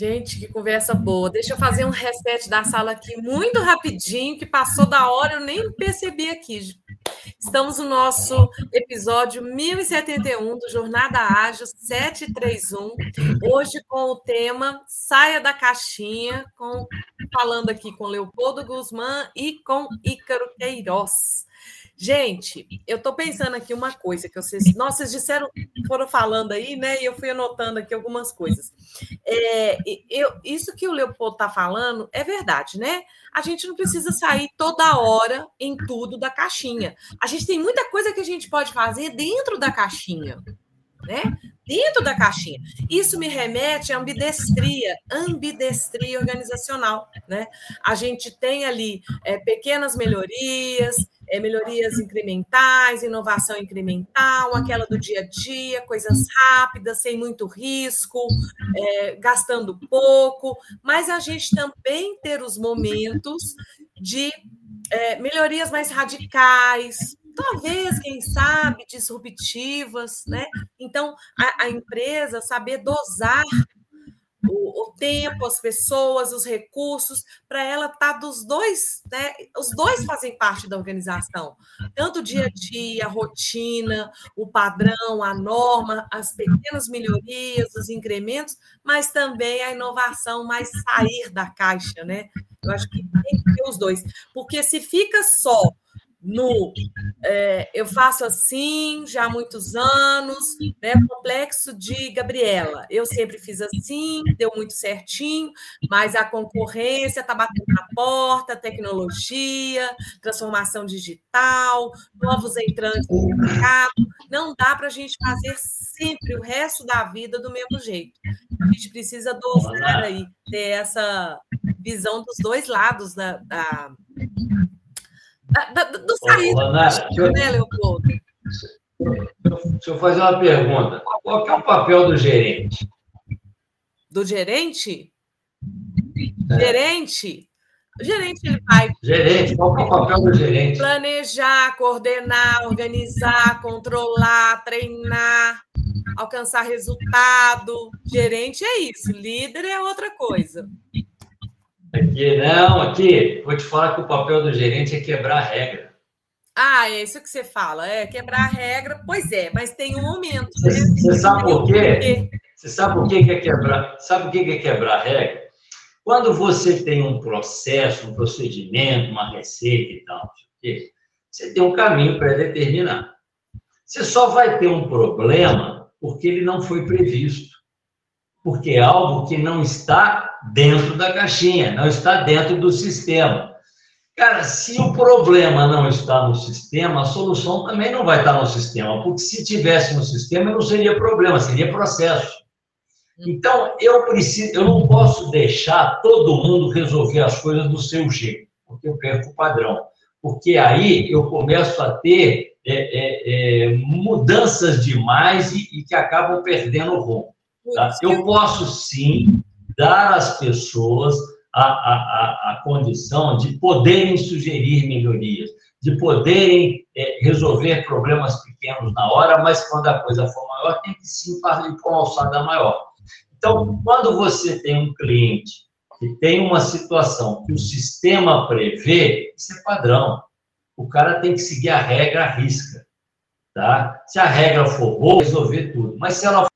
Gente, que conversa boa. Deixa eu fazer um reset da sala aqui muito rapidinho, que passou da hora, eu nem percebi aqui. Estamos no nosso episódio 1071 do Jornada Ágil 731, hoje com o tema Saia da Caixinha, com, falando aqui com Leopoldo Guzmán e com Ícaro Queiroz. Gente, eu estou pensando aqui uma coisa que vocês. Nossa, vocês disseram, foram falando aí, né? E eu fui anotando aqui algumas coisas. É, eu, isso que o Leopoldo está falando é verdade, né? A gente não precisa sair toda hora em tudo da caixinha. A gente tem muita coisa que a gente pode fazer dentro da caixinha, né? Dentro da caixinha. Isso me remete à ambidestria, ambidestria organizacional, né? A gente tem ali é, pequenas melhorias é, melhorias incrementais, inovação incremental, aquela do dia a dia, coisas rápidas, sem muito risco, é, gastando pouco, mas a gente também ter os momentos de é, melhorias mais radicais, talvez, quem sabe, disruptivas, né? Então, a, a empresa saber dosar o, o, tempo, as pessoas, os recursos, para ela estar tá dos dois, né? Os dois fazem parte da organização, tanto o dia a dia, a rotina, o padrão, a norma, as pequenas melhorias, os incrementos, mas também a inovação, mais sair da caixa, né? Eu acho que tem que ter os dois, porque se fica só no é, eu faço assim já há muitos anos, né? Complexo de Gabriela. Eu sempre fiz assim, deu muito certinho, mas a concorrência está batendo na porta, tecnologia, transformação digital, novos entrantes no mercado. Não dá para a gente fazer sempre o resto da vida do mesmo jeito. A gente precisa dosar aí, ter essa visão dos dois lados da, da da, do sair do né, Leopoldo? Deixa eu fazer uma pergunta. Qual é o papel do gerente? Do gerente? É. Gerente, o gerente ele vai. Gerente, qual é o papel do gerente? Planejar, coordenar, organizar, controlar, treinar, alcançar resultado. Gerente é isso, líder é outra coisa. Aqui, não, aqui, vou te falar que o papel do gerente é quebrar a regra. Ah, é isso que você fala, é quebrar a regra. Pois é, mas tem um momento. Você, né? você sabe por quê? Você sabe por que é quebrar? Sabe por que é quebrar a regra? Quando você tem um processo, um procedimento, uma receita e tal, você tem um caminho pré-determinado. Você só vai ter um problema porque ele não foi previsto. Porque é algo que não está dentro da caixinha, não está dentro do sistema. Cara, se o problema não está no sistema, a solução também não vai estar no sistema, porque se tivesse no sistema, não seria problema, seria processo. Então, eu preciso, eu não posso deixar todo mundo resolver as coisas do seu jeito, porque eu perco o padrão. Porque aí eu começo a ter é, é, é, mudanças demais e, e, que acabam perdendo o rumo. Tá? Eu posso sim dar às pessoas a, a, a, condição de poderem sugerir melhorias, de poderem é, resolver problemas pequenos na hora, mas quando a coisa for maior, tem que sim partir com alçada maior. Então, quando você tem um cliente que tem uma situação que o sistema prevê, isso é padrão. O cara tem que seguir a regra à risca. Tá? Se a regra for boa, resolver tudo. Mas se ela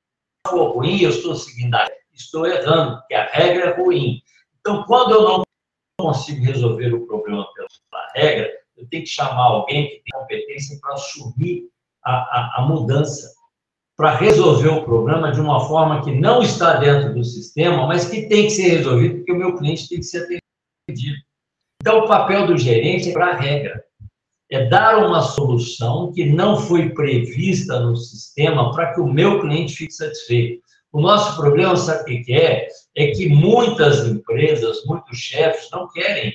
for ruim, eu estou seguindo a estou errando, porque a regra é ruim. Então, quando eu não consigo resolver o problema pela regra, eu tenho que chamar alguém que tem competência para assumir a, a, a mudança para resolver o problema de uma forma que não está dentro do sistema, mas que tem que ser resolvido, porque o meu cliente tem que ser atendido. Então, o papel do gerente é para a regra. É dar uma solução que não foi prevista no sistema para que o meu cliente fique satisfeito. O nosso problema, sabe o que é? É que muitas empresas, muitos chefes não querem.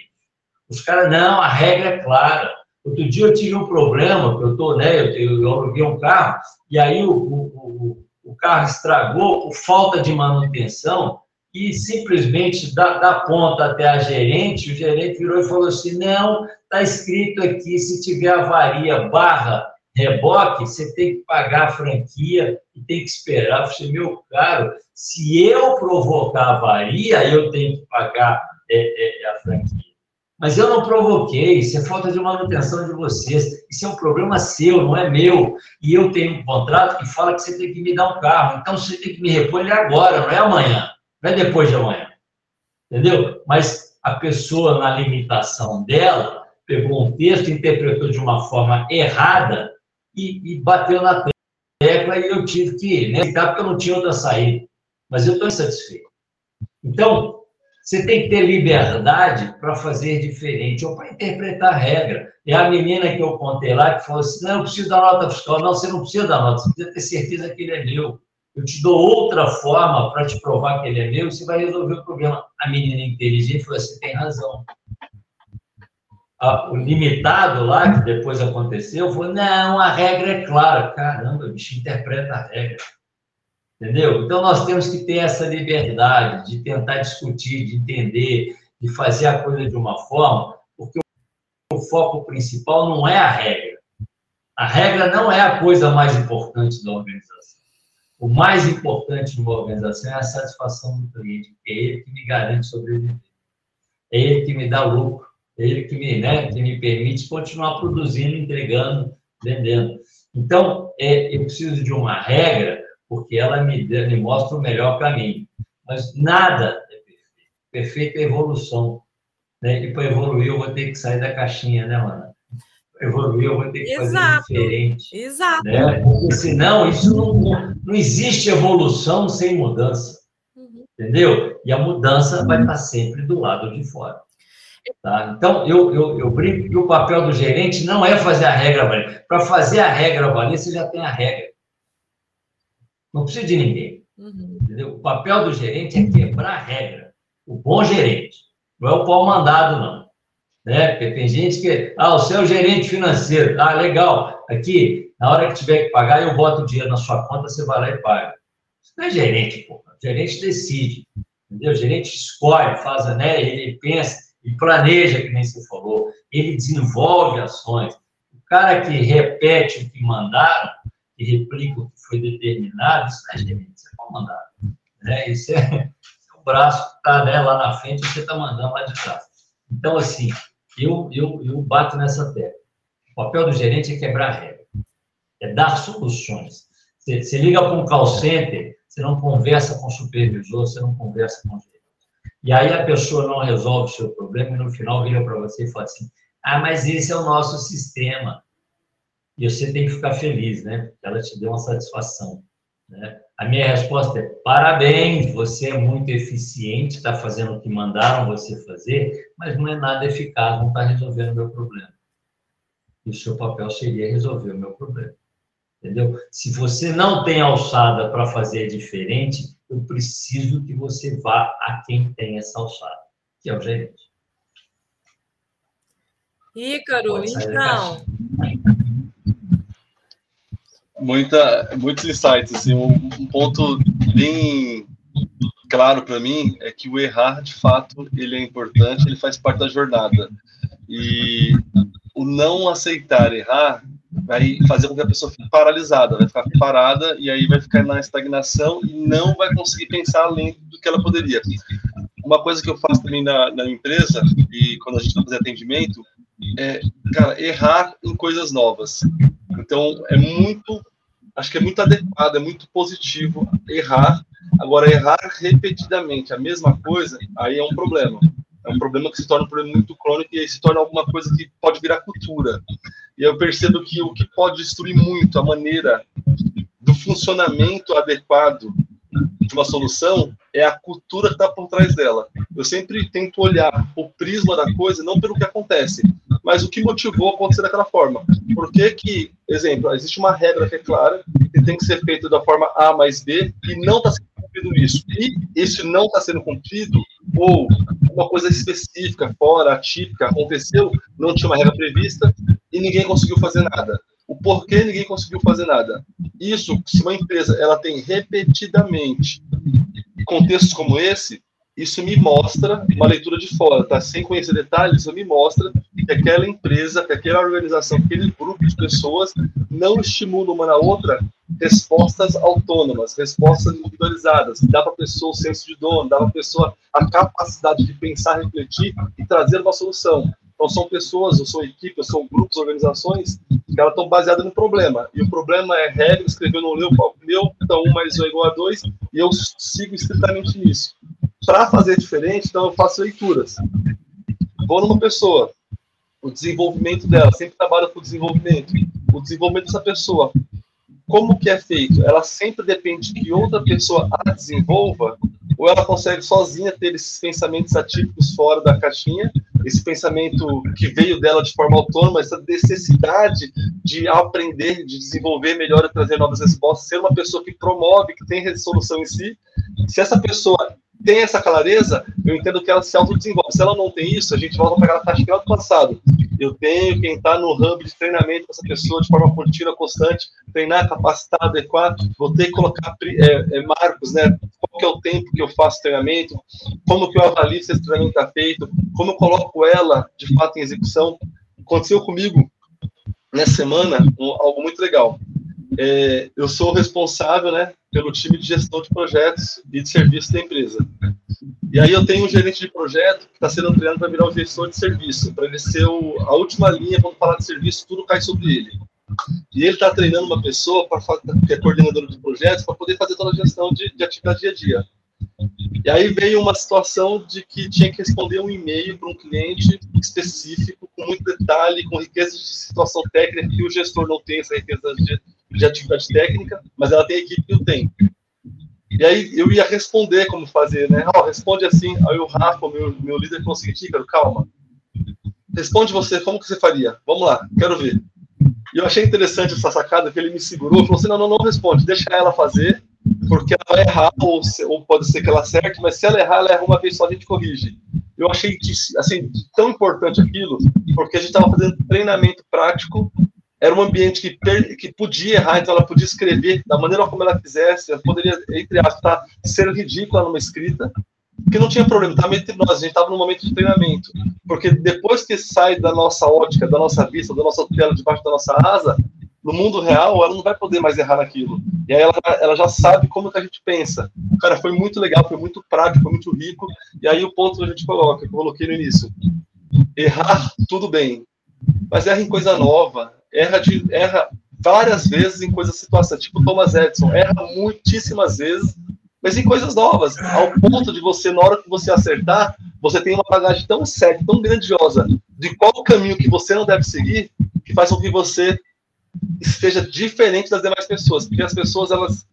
Os caras, não, a regra é clara. Outro dia eu tive um problema, eu tô, né, eu, eu aluguei um carro, e aí o, o, o, carro estragou por falta de manutenção, e simplesmente da, da ponta até a gerente, o gerente virou e falou assim, não, está escrito aqui, se tiver avaria barra reboque, você tem que pagar a franquia e tem que esperar. Eu falei, meu caro, se eu provocar avaria, eu tenho que pagar é, é, a franquia. Mas eu não provoquei, isso é falta de manutenção de vocês. Isso é um problema seu, não é meu. E eu tenho um contrato que fala que você tem que me dar um carro. Então você tem que me repor ele agora, não é amanhã. Não é depois de amanhã. Entendeu? Mas a pessoa, na limitação dela, pegou um texto, interpretou de uma forma errada e, e bateu na tecla e eu tive que né, porque eu não tinha outra saída. Mas eu estou insatisfeito. Então, você tem que ter liberdade para fazer diferente ou para interpretar a regra. É a menina que eu contei lá que falou assim: não, eu preciso da nota fiscal. Não, você não precisa da nota, você precisa ter certeza que ele é meu. Eu te dou outra forma para te provar que ele é meu você vai resolver o problema. A menina inteligente falou: você tem razão. o limitado lá, que depois aconteceu, falou: não, a regra é clara. Caramba, o bicho interpreta a regra. Entendeu? Então, nós temos que ter essa liberdade de tentar discutir, de entender, de fazer a coisa de uma forma, porque o foco principal não é a regra. A regra não é a coisa mais importante da organização. O mais importante de uma organização é a satisfação do cliente, porque é ele que me garante sobreviver. É ele que me dá lucro, é ele que me, né, que me permite continuar produzindo, entregando, vendendo. Então, é, eu preciso de uma regra porque ela me, me mostra o melhor caminho. Mas nada é perfeito. Perfeito é evolução. Né? E para evoluir, eu vou ter que sair da caixinha, né, Ana? Evoluir, eu vou ter que Exato. fazer diferente. Exato. Né? Porque senão, isso não, não existe evolução sem mudança. Uhum. Entendeu? E a mudança vai estar sempre do lado de fora. Tá? Então, eu, eu, eu brinco que o papel do gerente não é fazer a regra valer. Para fazer a regra valer, você já tem a regra. Não precisa de ninguém. Uhum. O papel do gerente é quebrar a regra. O bom gerente. Não é o pau mandado, não. Né? Porque tem gente que. Ah, o seu gerente financeiro. Ah, legal. Aqui, na hora que tiver que pagar, eu boto o dinheiro na sua conta, você vai lá e paga. Isso não é gerente, pô. O gerente decide. Entendeu? O gerente escolhe, faz, né? Ele pensa e planeja, que nem você falou. Ele desenvolve ações. O cara que repete o que mandaram, que replica o que foi determinado, isso não é gerente, isso é comandado. Né? Isso é, é o braço que está né, lá na frente e você está mandando lá de trás. Então, assim, eu, eu, eu bato nessa tecla. O papel do gerente é quebrar regra, é dar soluções. Você, você liga para um call center, você não conversa com o supervisor, você não conversa com o gerente. E aí a pessoa não resolve o seu problema e no final vira para você e fala assim: ah, mas esse é o nosso sistema. E você tem que ficar feliz, né? Ela te deu uma satisfação. Né? A minha resposta é: parabéns, você é muito eficiente, está fazendo o que mandaram você fazer, mas não é nada eficaz, não está resolvendo o meu problema. E o seu papel seria resolver o meu problema. Entendeu? Se você não tem alçada para fazer diferente, eu preciso que você vá a quem tem essa alçada, que é o gerente. Ícaro, então. Muita, muitos insights. Assim, um, um ponto bem claro para mim é que o errar, de fato, ele é importante, ele faz parte da jornada. E o não aceitar errar vai fazer com que a pessoa fique paralisada, vai ficar parada e aí vai ficar na estagnação e não vai conseguir pensar além do que ela poderia. Uma coisa que eu faço também na, na empresa e quando a gente vai fazer atendimento é, cara, errar em coisas novas. Então, é muito, acho que é muito adequado, é muito positivo errar. Agora, errar repetidamente a mesma coisa, aí é um problema. É um problema que se torna um problema muito crônico e aí se torna alguma coisa que pode virar cultura. E eu percebo que o que pode destruir muito a maneira do funcionamento adequado de uma solução é a cultura que está por trás dela. Eu sempre tento olhar o prisma da coisa, não pelo que acontece, mas o que motivou acontecer daquela forma. Por que que, exemplo, existe uma regra que é clara, que tem que ser feito da forma A mais B, e não está sendo cumprido isso. E isso não está sendo cumprido, ou uma coisa específica, fora, atípica, aconteceu, não tinha uma regra prevista, e ninguém conseguiu fazer nada. O porquê ninguém conseguiu fazer nada. Isso, se uma empresa ela tem repetidamente contextos como esse, isso me mostra uma leitura de fora, tá? Sem conhecer detalhes, isso me mostra que aquela empresa, que aquela organização, aquele grupo de pessoas não estimula uma na outra respostas autônomas, respostas individualizadas, dá para a pessoa o senso de dono, dá para a pessoa a capacidade de pensar, refletir e trazer uma solução. Então, são pessoas, ou são equipes, são grupos, organizações que elas estão baseadas no problema. E o problema é regra, escreveu no meu, meu, então 1 mais 1 é igual a 2, e eu sigo estritamente nisso. Para fazer diferente, então eu faço leituras. Vou numa pessoa, o desenvolvimento dela, sempre trabalho com o desenvolvimento. O desenvolvimento dessa pessoa, como que é feito? Ela sempre depende que outra pessoa a desenvolva, ou ela consegue sozinha ter esses pensamentos atípicos fora da caixinha, esse pensamento que veio dela de forma autônoma, essa necessidade de aprender, de desenvolver melhor e trazer novas respostas, ser uma pessoa que promove, que tem resolução em si. Se essa pessoa tem essa clareza, eu entendo que ela se autodesenvolve. Se ela não tem isso, a gente volta para aquela taxa do passado. Eu tenho que entrar no hub de treinamento com essa pessoa de forma contínua, constante, treinar, capacitar, adequar, vou ter que colocar é, é, marcos, né? Qual que é o tempo que eu faço treinamento, como que eu avalio se esse treinamento está feito, como eu coloco ela, de fato, em execução. Aconteceu comigo nessa semana um, algo muito legal. É, eu sou responsável, né, pelo time de gestão de projetos e de serviços da empresa. E aí eu tenho um gerente de projeto que está sendo treinado para virar o gestor de serviço, para ele ser o, a última linha, quando falar de serviço, tudo cai sobre ele. E ele está treinando uma pessoa pra, que é coordenadora de projetos para poder fazer toda a gestão de, de atividade dia a dia. E aí veio uma situação de que tinha que responder um e-mail para um cliente específico, com muito detalhe, com riqueza de situação técnica, que o gestor não tem essa riqueza de, de atividade técnica, mas ela tem a equipe que o tem. E aí eu ia responder como fazer, né? Oh, responde assim. Aí o Rafa, meu, meu líder, falou assim, calma. Responde você, como que você faria? Vamos lá, quero ver. E eu achei interessante essa sacada, que ele me segurou, falou assim, não, não, não responde, deixa ela fazer, porque ela vai errar, ou, ou pode ser que ela acerte, mas se ela errar, ela erra uma vez só, a gente corrige. Eu achei que, assim, tão importante aquilo, porque a gente estava fazendo treinamento prático era um ambiente que, que podia errar, então ela podia escrever da maneira como ela quisesse, ela poderia, entre aspas, tá, ser ridícula numa escrita, Porque não tinha problema, estava entre nós, a gente estava no momento de treinamento. Porque depois que sai da nossa ótica, da nossa vista, da nossa tela, debaixo da nossa asa, no mundo real, ela não vai poder mais errar naquilo. E aí ela, ela já sabe como que a gente pensa. Cara, foi muito legal, foi muito prático, foi muito rico. E aí o ponto que a gente coloca, que eu coloquei no início. Errar, tudo bem. Mas erra em coisa nova. Erra, de, erra várias vezes em coisas situações. Tipo Thomas Edison. Erra muitíssimas vezes, mas em coisas novas. Ao ponto de você, na hora que você acertar, você tem uma bagagem tão séria, tão grandiosa, de qual caminho que você não deve seguir, que faz com que você esteja diferente das demais pessoas, porque as pessoas elas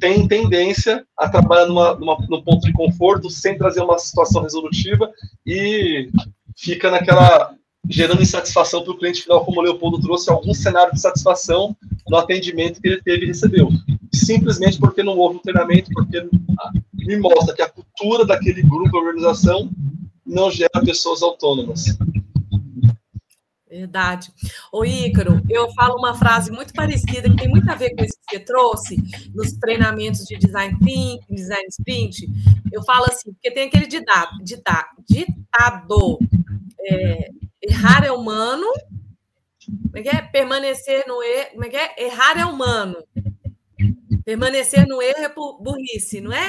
têm tendência a trabalhar numa, numa, num ponto de conforto sem trazer uma situação resolutiva e fica naquela gerando insatisfação para o cliente final, como o Leopoldo trouxe, algum cenário de satisfação no atendimento que ele teve e recebeu. Simplesmente porque não houve um treinamento, porque me mostra que a cultura daquele grupo, organização, não gera pessoas autônomas. Verdade. Ô, Ícaro, eu falo uma frase muito parecida, que tem muito a ver com isso que você trouxe, nos treinamentos de design thinking, design sprint. Eu falo assim, porque tem aquele ditado, ditado, é, errar é humano, como é que é? Permanecer no erro, como é que é? Errar é humano. Permanecer no erro é burrice, não é?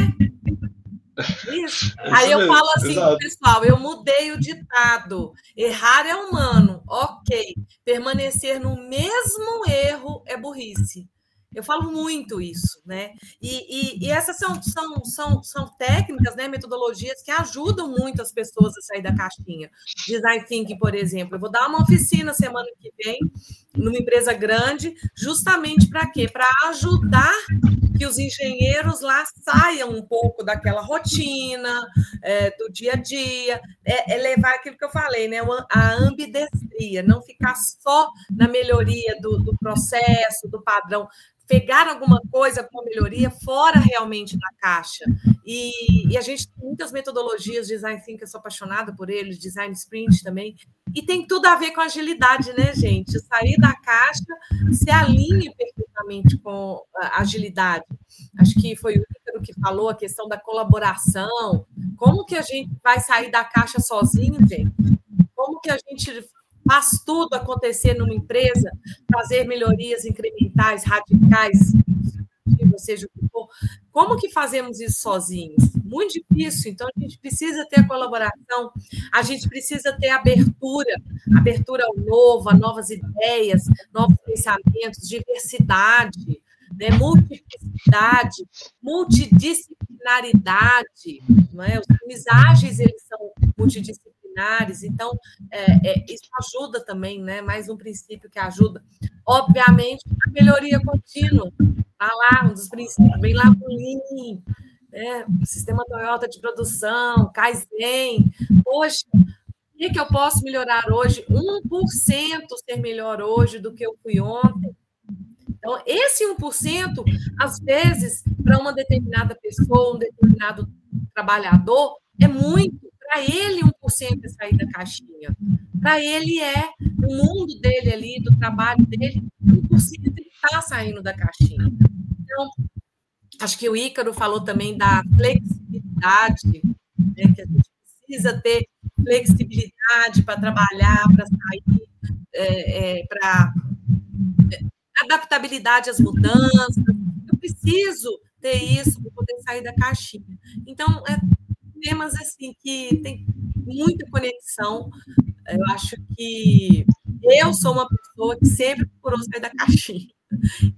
Isso. Aí eu falo assim, Exato. pessoal, eu mudei o ditado. Errar é humano, ok. Permanecer no mesmo erro é burrice. Eu falo muito isso, né? E, e, e, essas são, são, são, são técnicas, né, metodologias que ajudam muito as pessoas a sair da caixinha. Design Thinking, por exemplo. Eu vou dar uma oficina semana que vem, numa empresa grande, justamente para quê? Para ajudar que os engenheiros lá saiam um pouco daquela rotina, é, do dia a dia, é, é, levar aquilo que eu falei, né? A ambidestria, não ficar só na melhoria do, do processo, do padrão, pegar alguma coisa com melhoria fora realmente da caixa. E, e, a gente tem muitas metodologias, design thinking, eu sou apaixonada por eles, design sprint também, e tem tudo a ver com agilidade, né, gente? Sair da caixa se alinhe perfeitamente com a agilidade. Acho que foi o Ícaro que falou a questão da colaboração. Como que a gente vai sair da caixa sozinho, gente? Como que a gente faz tudo acontecer numa empresa, trazer melhorias incrementais, radicais, seja o que for. Como que fazemos isso sozinhos? Muito difícil. Então, a gente precisa ter a colaboração, a gente precisa ter abertura, abertura ao novo, a novas ideias, novos pensamentos, diversidade, né? multiplicidade, multidisciplinaridade. Não é? Os filmes ágeis, eles são multidisciplinares então é, é, isso ajuda também, né? Mais um princípio que ajuda. Obviamente, a melhoria contínua, tá lá, um dos princípios, vem lá com Lean, né? sistema Toyota de produção, Kaizen. Poxa, o que, que eu posso melhorar hoje? 1% ser melhor hoje do que eu fui ontem. Então, esse 1%, às vezes, para uma determinada pessoa, um determinado trabalhador, é muito. Para ele, 1% é sair da caixinha. Para ele é, o mundo dele ali, do trabalho dele, 1% ele está saindo da caixinha. Então, acho que o Ícaro falou também da flexibilidade, né, que a gente precisa ter flexibilidade para trabalhar, para sair, é, é, para é, adaptabilidade às mudanças. Eu preciso ter isso para poder sair da caixinha. Então, é temas assim que tem muita conexão. Eu acho que eu sou uma pessoa que sempre procurou sair da caixinha.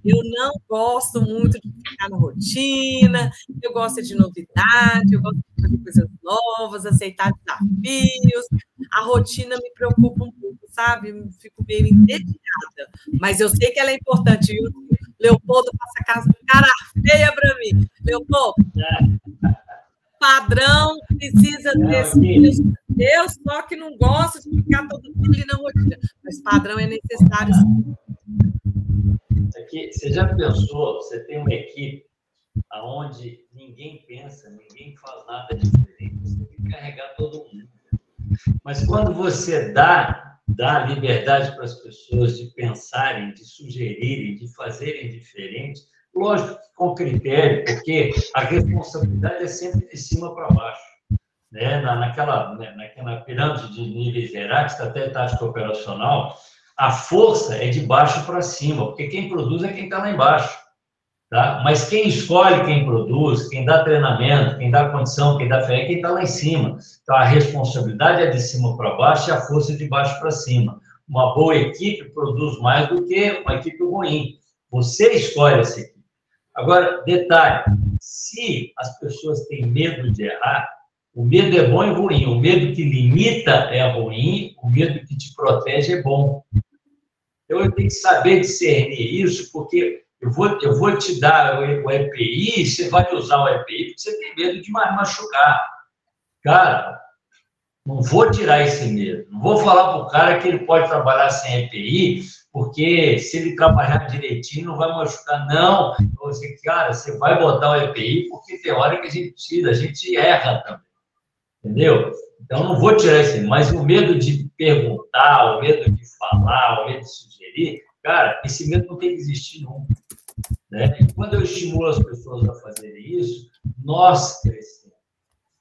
Eu não gosto muito de ficar na rotina, eu gosto de novidade, eu gosto de fazer coisas novas, aceitar desafios. A rotina me preocupa um pouco, sabe? Eu fico meio entediada. Mas eu sei que ela é importante. E o Leopoldo passa casa cara feia para mim. Leopoldo, padrão precisa ter eu só que não gosto de ficar todo dia na rotina, mas padrão é necessário. Aqui, você já pensou, você tem uma equipe aonde ninguém pensa, ninguém faz nada diferente, você tem que carregar todo mundo. Mas quando você dá, dá liberdade para as pessoas de pensarem, de sugerirem, de fazerem diferente, Lógico que com critério, porque a responsabilidade é sempre de cima para baixo. né, na, naquela, né, naquela pirâmide de níveis hierárquicos, até tática operacional, a força é de baixo para cima, porque quem produz é quem está lá embaixo. Tá? Mas quem escolhe quem produz, quem dá treinamento, quem dá condição, quem dá fé, é quem está lá em cima. Então, a responsabilidade é de cima para baixo e a força é de baixo para cima. Uma boa equipe produz mais do que uma equipe ruim. Você escolhe essa equipe. Agora, detalhe: se as pessoas têm medo de errar, o medo é bom e ruim. O medo que limita é ruim, o medo que te protege é bom. Então, eu tenho que saber discernir isso, porque eu vou, eu vou te dar o EPI, você vai usar o EPI porque você tem medo de mais machucar. Cara, não vou tirar esse medo. Não vou falar para o cara que ele pode trabalhar sem EPI, porque se ele trabalhar direitinho não vai machucar. Não, você, cara, você vai botar o EPI porque tem hora que a gente precisa, a gente erra também. Entendeu? Então, não vou tirar esse mas o medo de perguntar, o medo de falar, o medo de sugerir, cara, esse medo não tem que existir nunca. Né? E quando eu estimulo as pessoas a fazerem isso, nós crescemos.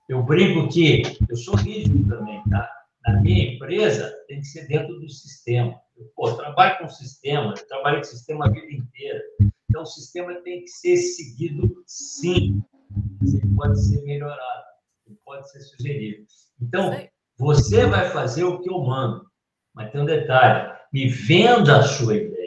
Eu brinco que eu sou rígido também, tá? Na minha empresa, tem que ser dentro do sistema. Eu, pô, trabalho com sistema, eu trabalho com sistema a vida inteira. Então, o sistema tem que ser seguido, sim. Mas ele pode ser melhorado, ele pode ser sugerido. Então, você vai fazer o que eu mando. Mas tem um detalhe: me venda a sua ideia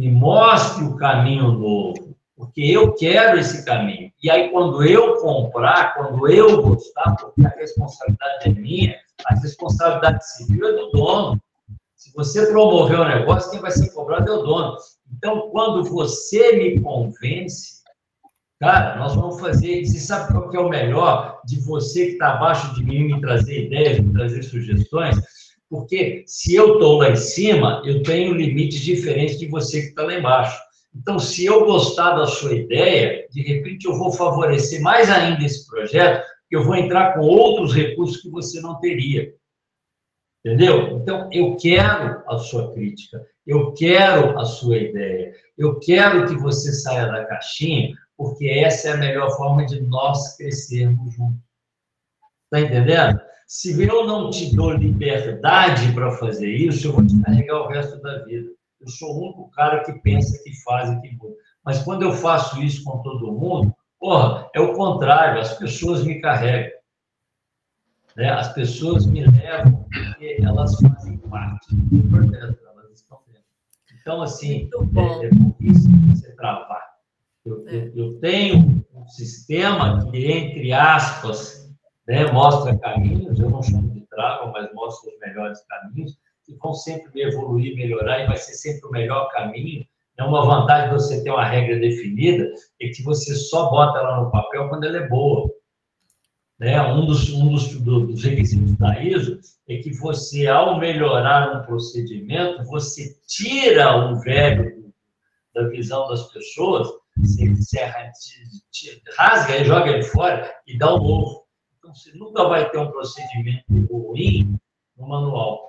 me mostre o caminho novo, porque eu quero esse caminho. E aí, quando eu comprar, quando eu gostar, porque a responsabilidade é minha, a responsabilidade civil é do dono. Se você promover o negócio, quem vai ser cobrado é o dono. Então, quando você me convence, cara, nós vamos fazer. Você sabe qual que é o melhor de você que está abaixo de mim me trazer ideias, me trazer sugestões? Porque se eu estou lá em cima, eu tenho limites diferentes de você que está lá embaixo. Então, se eu gostar da sua ideia, de repente eu vou favorecer mais ainda esse projeto, eu vou entrar com outros recursos que você não teria. Entendeu? Então, eu quero a sua crítica, eu quero a sua ideia, eu quero que você saia da caixinha, porque essa é a melhor forma de nós crescermos juntos. Está entendendo? Se eu não te dou liberdade para fazer isso, eu vou te carregar o resto da vida. Eu sou o único cara que pensa, que faz e que muda. Mas quando eu faço isso com todo mundo, porra, é o contrário, as pessoas me carregam. Né? As pessoas me levam porque elas fazem parte do projeto, elas estão dentro. Então, assim, é, é isso você travar. Eu, eu, é. eu tenho um sistema que, entre aspas, né? mostra caminhos, eu não chamo de trava, mas mostra os melhores caminhos, que vão sempre evoluir, melhorar, e vai ser sempre o melhor caminho. É uma vantagem de você ter uma regra definida, é que você só bota ela no papel quando ela é boa. Né? Um, dos, um dos, dos requisitos da ISO é que você, ao melhorar um procedimento, você tira o velho da visão das pessoas, você, você rasga e joga ele fora e dá o novo. Então, você nunca vai ter um procedimento ruim no manual.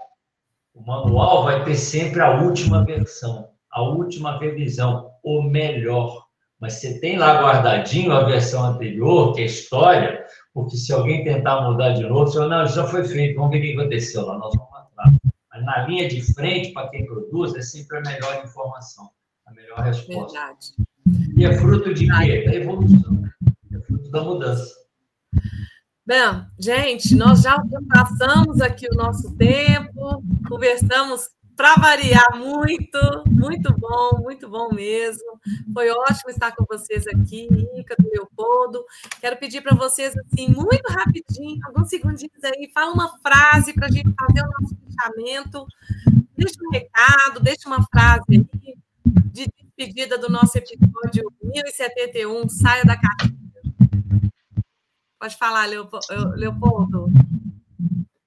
O manual vai ter sempre a última versão, a última revisão, o melhor. Mas você tem lá guardadinho a versão anterior, que é história, porque se alguém tentar mudar de novo, você fala, não, já foi feito, vamos ver o que aconteceu lá, nós vamos atrás. Mas na linha de frente, para quem produz, é sempre a melhor informação, a melhor resposta. Verdade. E é fruto de quê? Da evolução, é fruto da mudança. Bem, gente, nós já passamos aqui o nosso tempo, conversamos para variar muito, muito bom, muito bom mesmo. Foi ótimo estar com vocês aqui, Ica, do Leopoldo. Quero pedir para vocês, assim, muito rapidinho, alguns segundinhos aí, fala uma frase para a gente fazer o nosso fechamento. Deixa um recado, deixa uma frase aí de despedida do nosso episódio 1071, Saia da Caixinha. Pode falar, Leopoldo.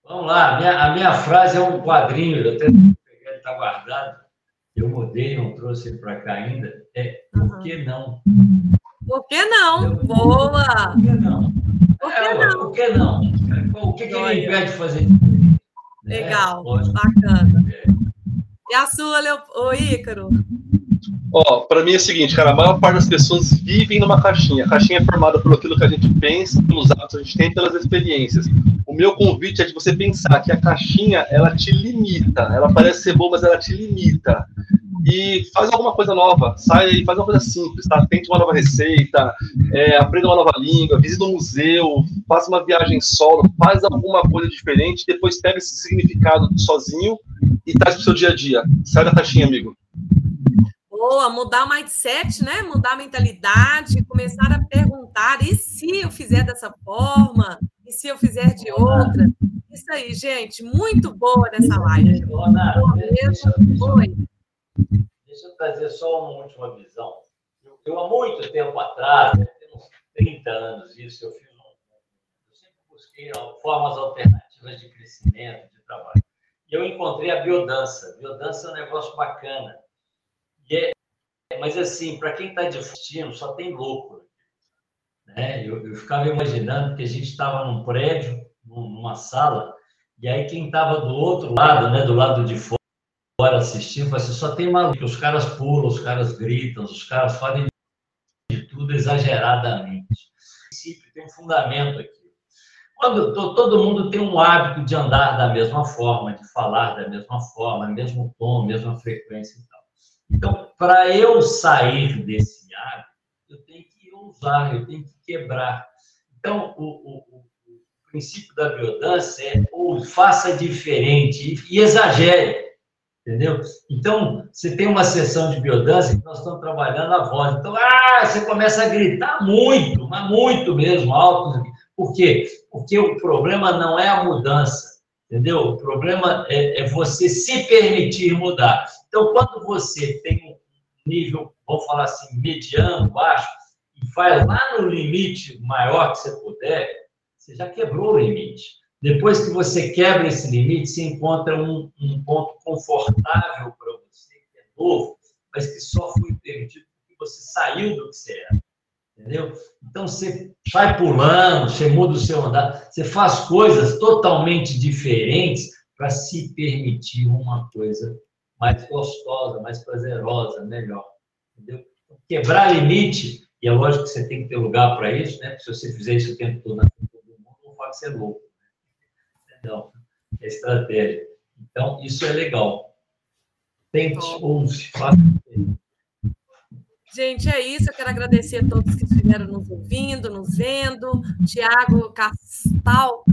Vamos lá, a minha, a minha frase é um quadrinho, eu ele está guardado. Eu mudei, não trouxe ele para cá ainda. É por que não? Por que não? Eu, Boa! Por que não? Por que é, não? Por que não? O que, que ele impede de fazer? Legal, é, bacana. É. E a sua, Leo... Ô, Ícaro? Ó, para mim é o seguinte, cara, a maior parte das pessoas vivem numa caixinha. A caixinha é formada por aquilo que a gente pensa, pelos atos que a gente tem, pelas experiências. O meu convite é de você pensar que a caixinha, ela te limita. Ela parece ser boa, mas ela te limita. E faz alguma coisa nova, sai e faz uma coisa simples, tá? Tente uma nova receita, é, aprenda uma nova língua, visita um museu, faça uma viagem solo, faz alguma coisa diferente, depois pega esse significado sozinho e traz pro seu dia a dia. Sai da caixinha, amigo. Boa, mudar o mindset, né? Mudar a mentalidade, começar a perguntar: e se eu fizer dessa forma? Se eu fizer de outra? Isso aí, gente, muito boa nessa live. Boa mesmo. Oi. Deixa eu trazer só uma última visão. Eu, eu há muito tempo atrás, né, tem uns 30 anos isso, eu fiz um, eu sempre busquei formas alternativas de crescimento, de trabalho. E eu encontrei a biodança. Biodança é um negócio bacana é, mas assim, para quem está destino, só tem louco. Né? Eu, eu ficava imaginando que a gente estava num prédio, numa sala, e aí quem estava do outro lado, né, do lado de fora assistindo, falou assim, só tem maluco, os caras pulam, os caras gritam, os caras fazem de tudo exageradamente. tem um fundamento aqui. Quando todo mundo tem um hábito de andar da mesma forma, de falar da mesma forma, mesmo tom, mesma frequência e tal. Então, para eu sair desse hábito, eu tenho que usar, eu tenho que quebrar. Então, o, o, o princípio da biodança é ou faça diferente e, e exagere, entendeu? Então, você tem uma sessão de biodança que nós estamos trabalhando a voz. Então, ah, você começa a gritar muito, mas muito mesmo, alto. Por quê? Porque o problema não é a mudança, entendeu? O problema é, é você se permitir mudar. Então, quando você tem um nível, vamos falar assim, mediano, baixo, vai lá no limite maior que você puder, você já quebrou o limite. Depois que você quebra esse limite, você encontra um, um ponto confortável para você, que é novo, mas que só foi permitido porque você saiu do que você era. Entendeu? Então você sai pulando, você muda o seu andar, você faz coisas totalmente diferentes para se permitir uma coisa mais gostosa, mais prazerosa, melhor. Entendeu? Quebrar limite, e é lógico que você tem que ter lugar para isso, né? Se você fizer isso o tempo todo na frente do mundo, não pode ser louco. Né? Então, é estratégia. Então, isso é legal. Tente, ouse, faça. Gente, é isso. Eu quero agradecer a todos que estiveram nos ouvindo, nos vendo. Tiago Castal,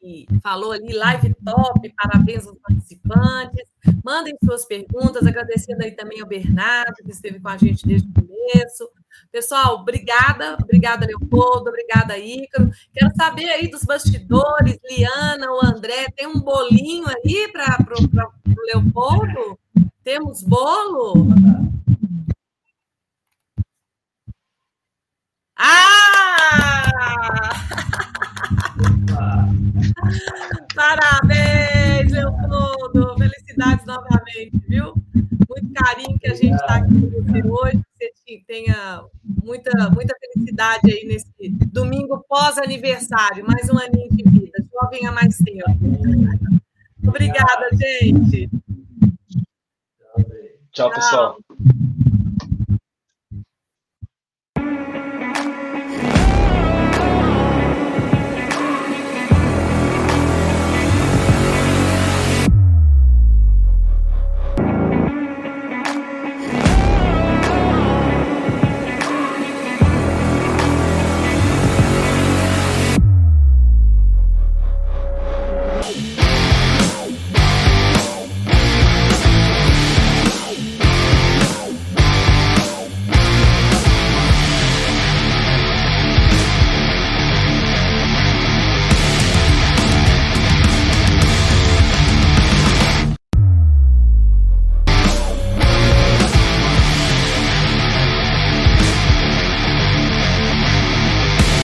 que falou ali, live top, parabéns aos participantes. Mandem suas perguntas, agradecendo aí também ao Bernardo, que esteve com a gente desde o começo. Pessoal, obrigada, obrigada, Leopoldo, obrigada, Ícaro. Quero saber aí dos bastidores, Liana, o André, tem um bolinho aí para o Leopoldo? Temos bolo? Ah! Parabéns, Leopoldo! Felicidades novamente, viu? Muito carinho que a gente está aqui com você hoje. Que você tenha muita, muita felicidade aí nesse domingo pós-aniversário. Mais um aninho de vida. Jovem há mais tempo. Obrigada, gente. Tchau, pessoal.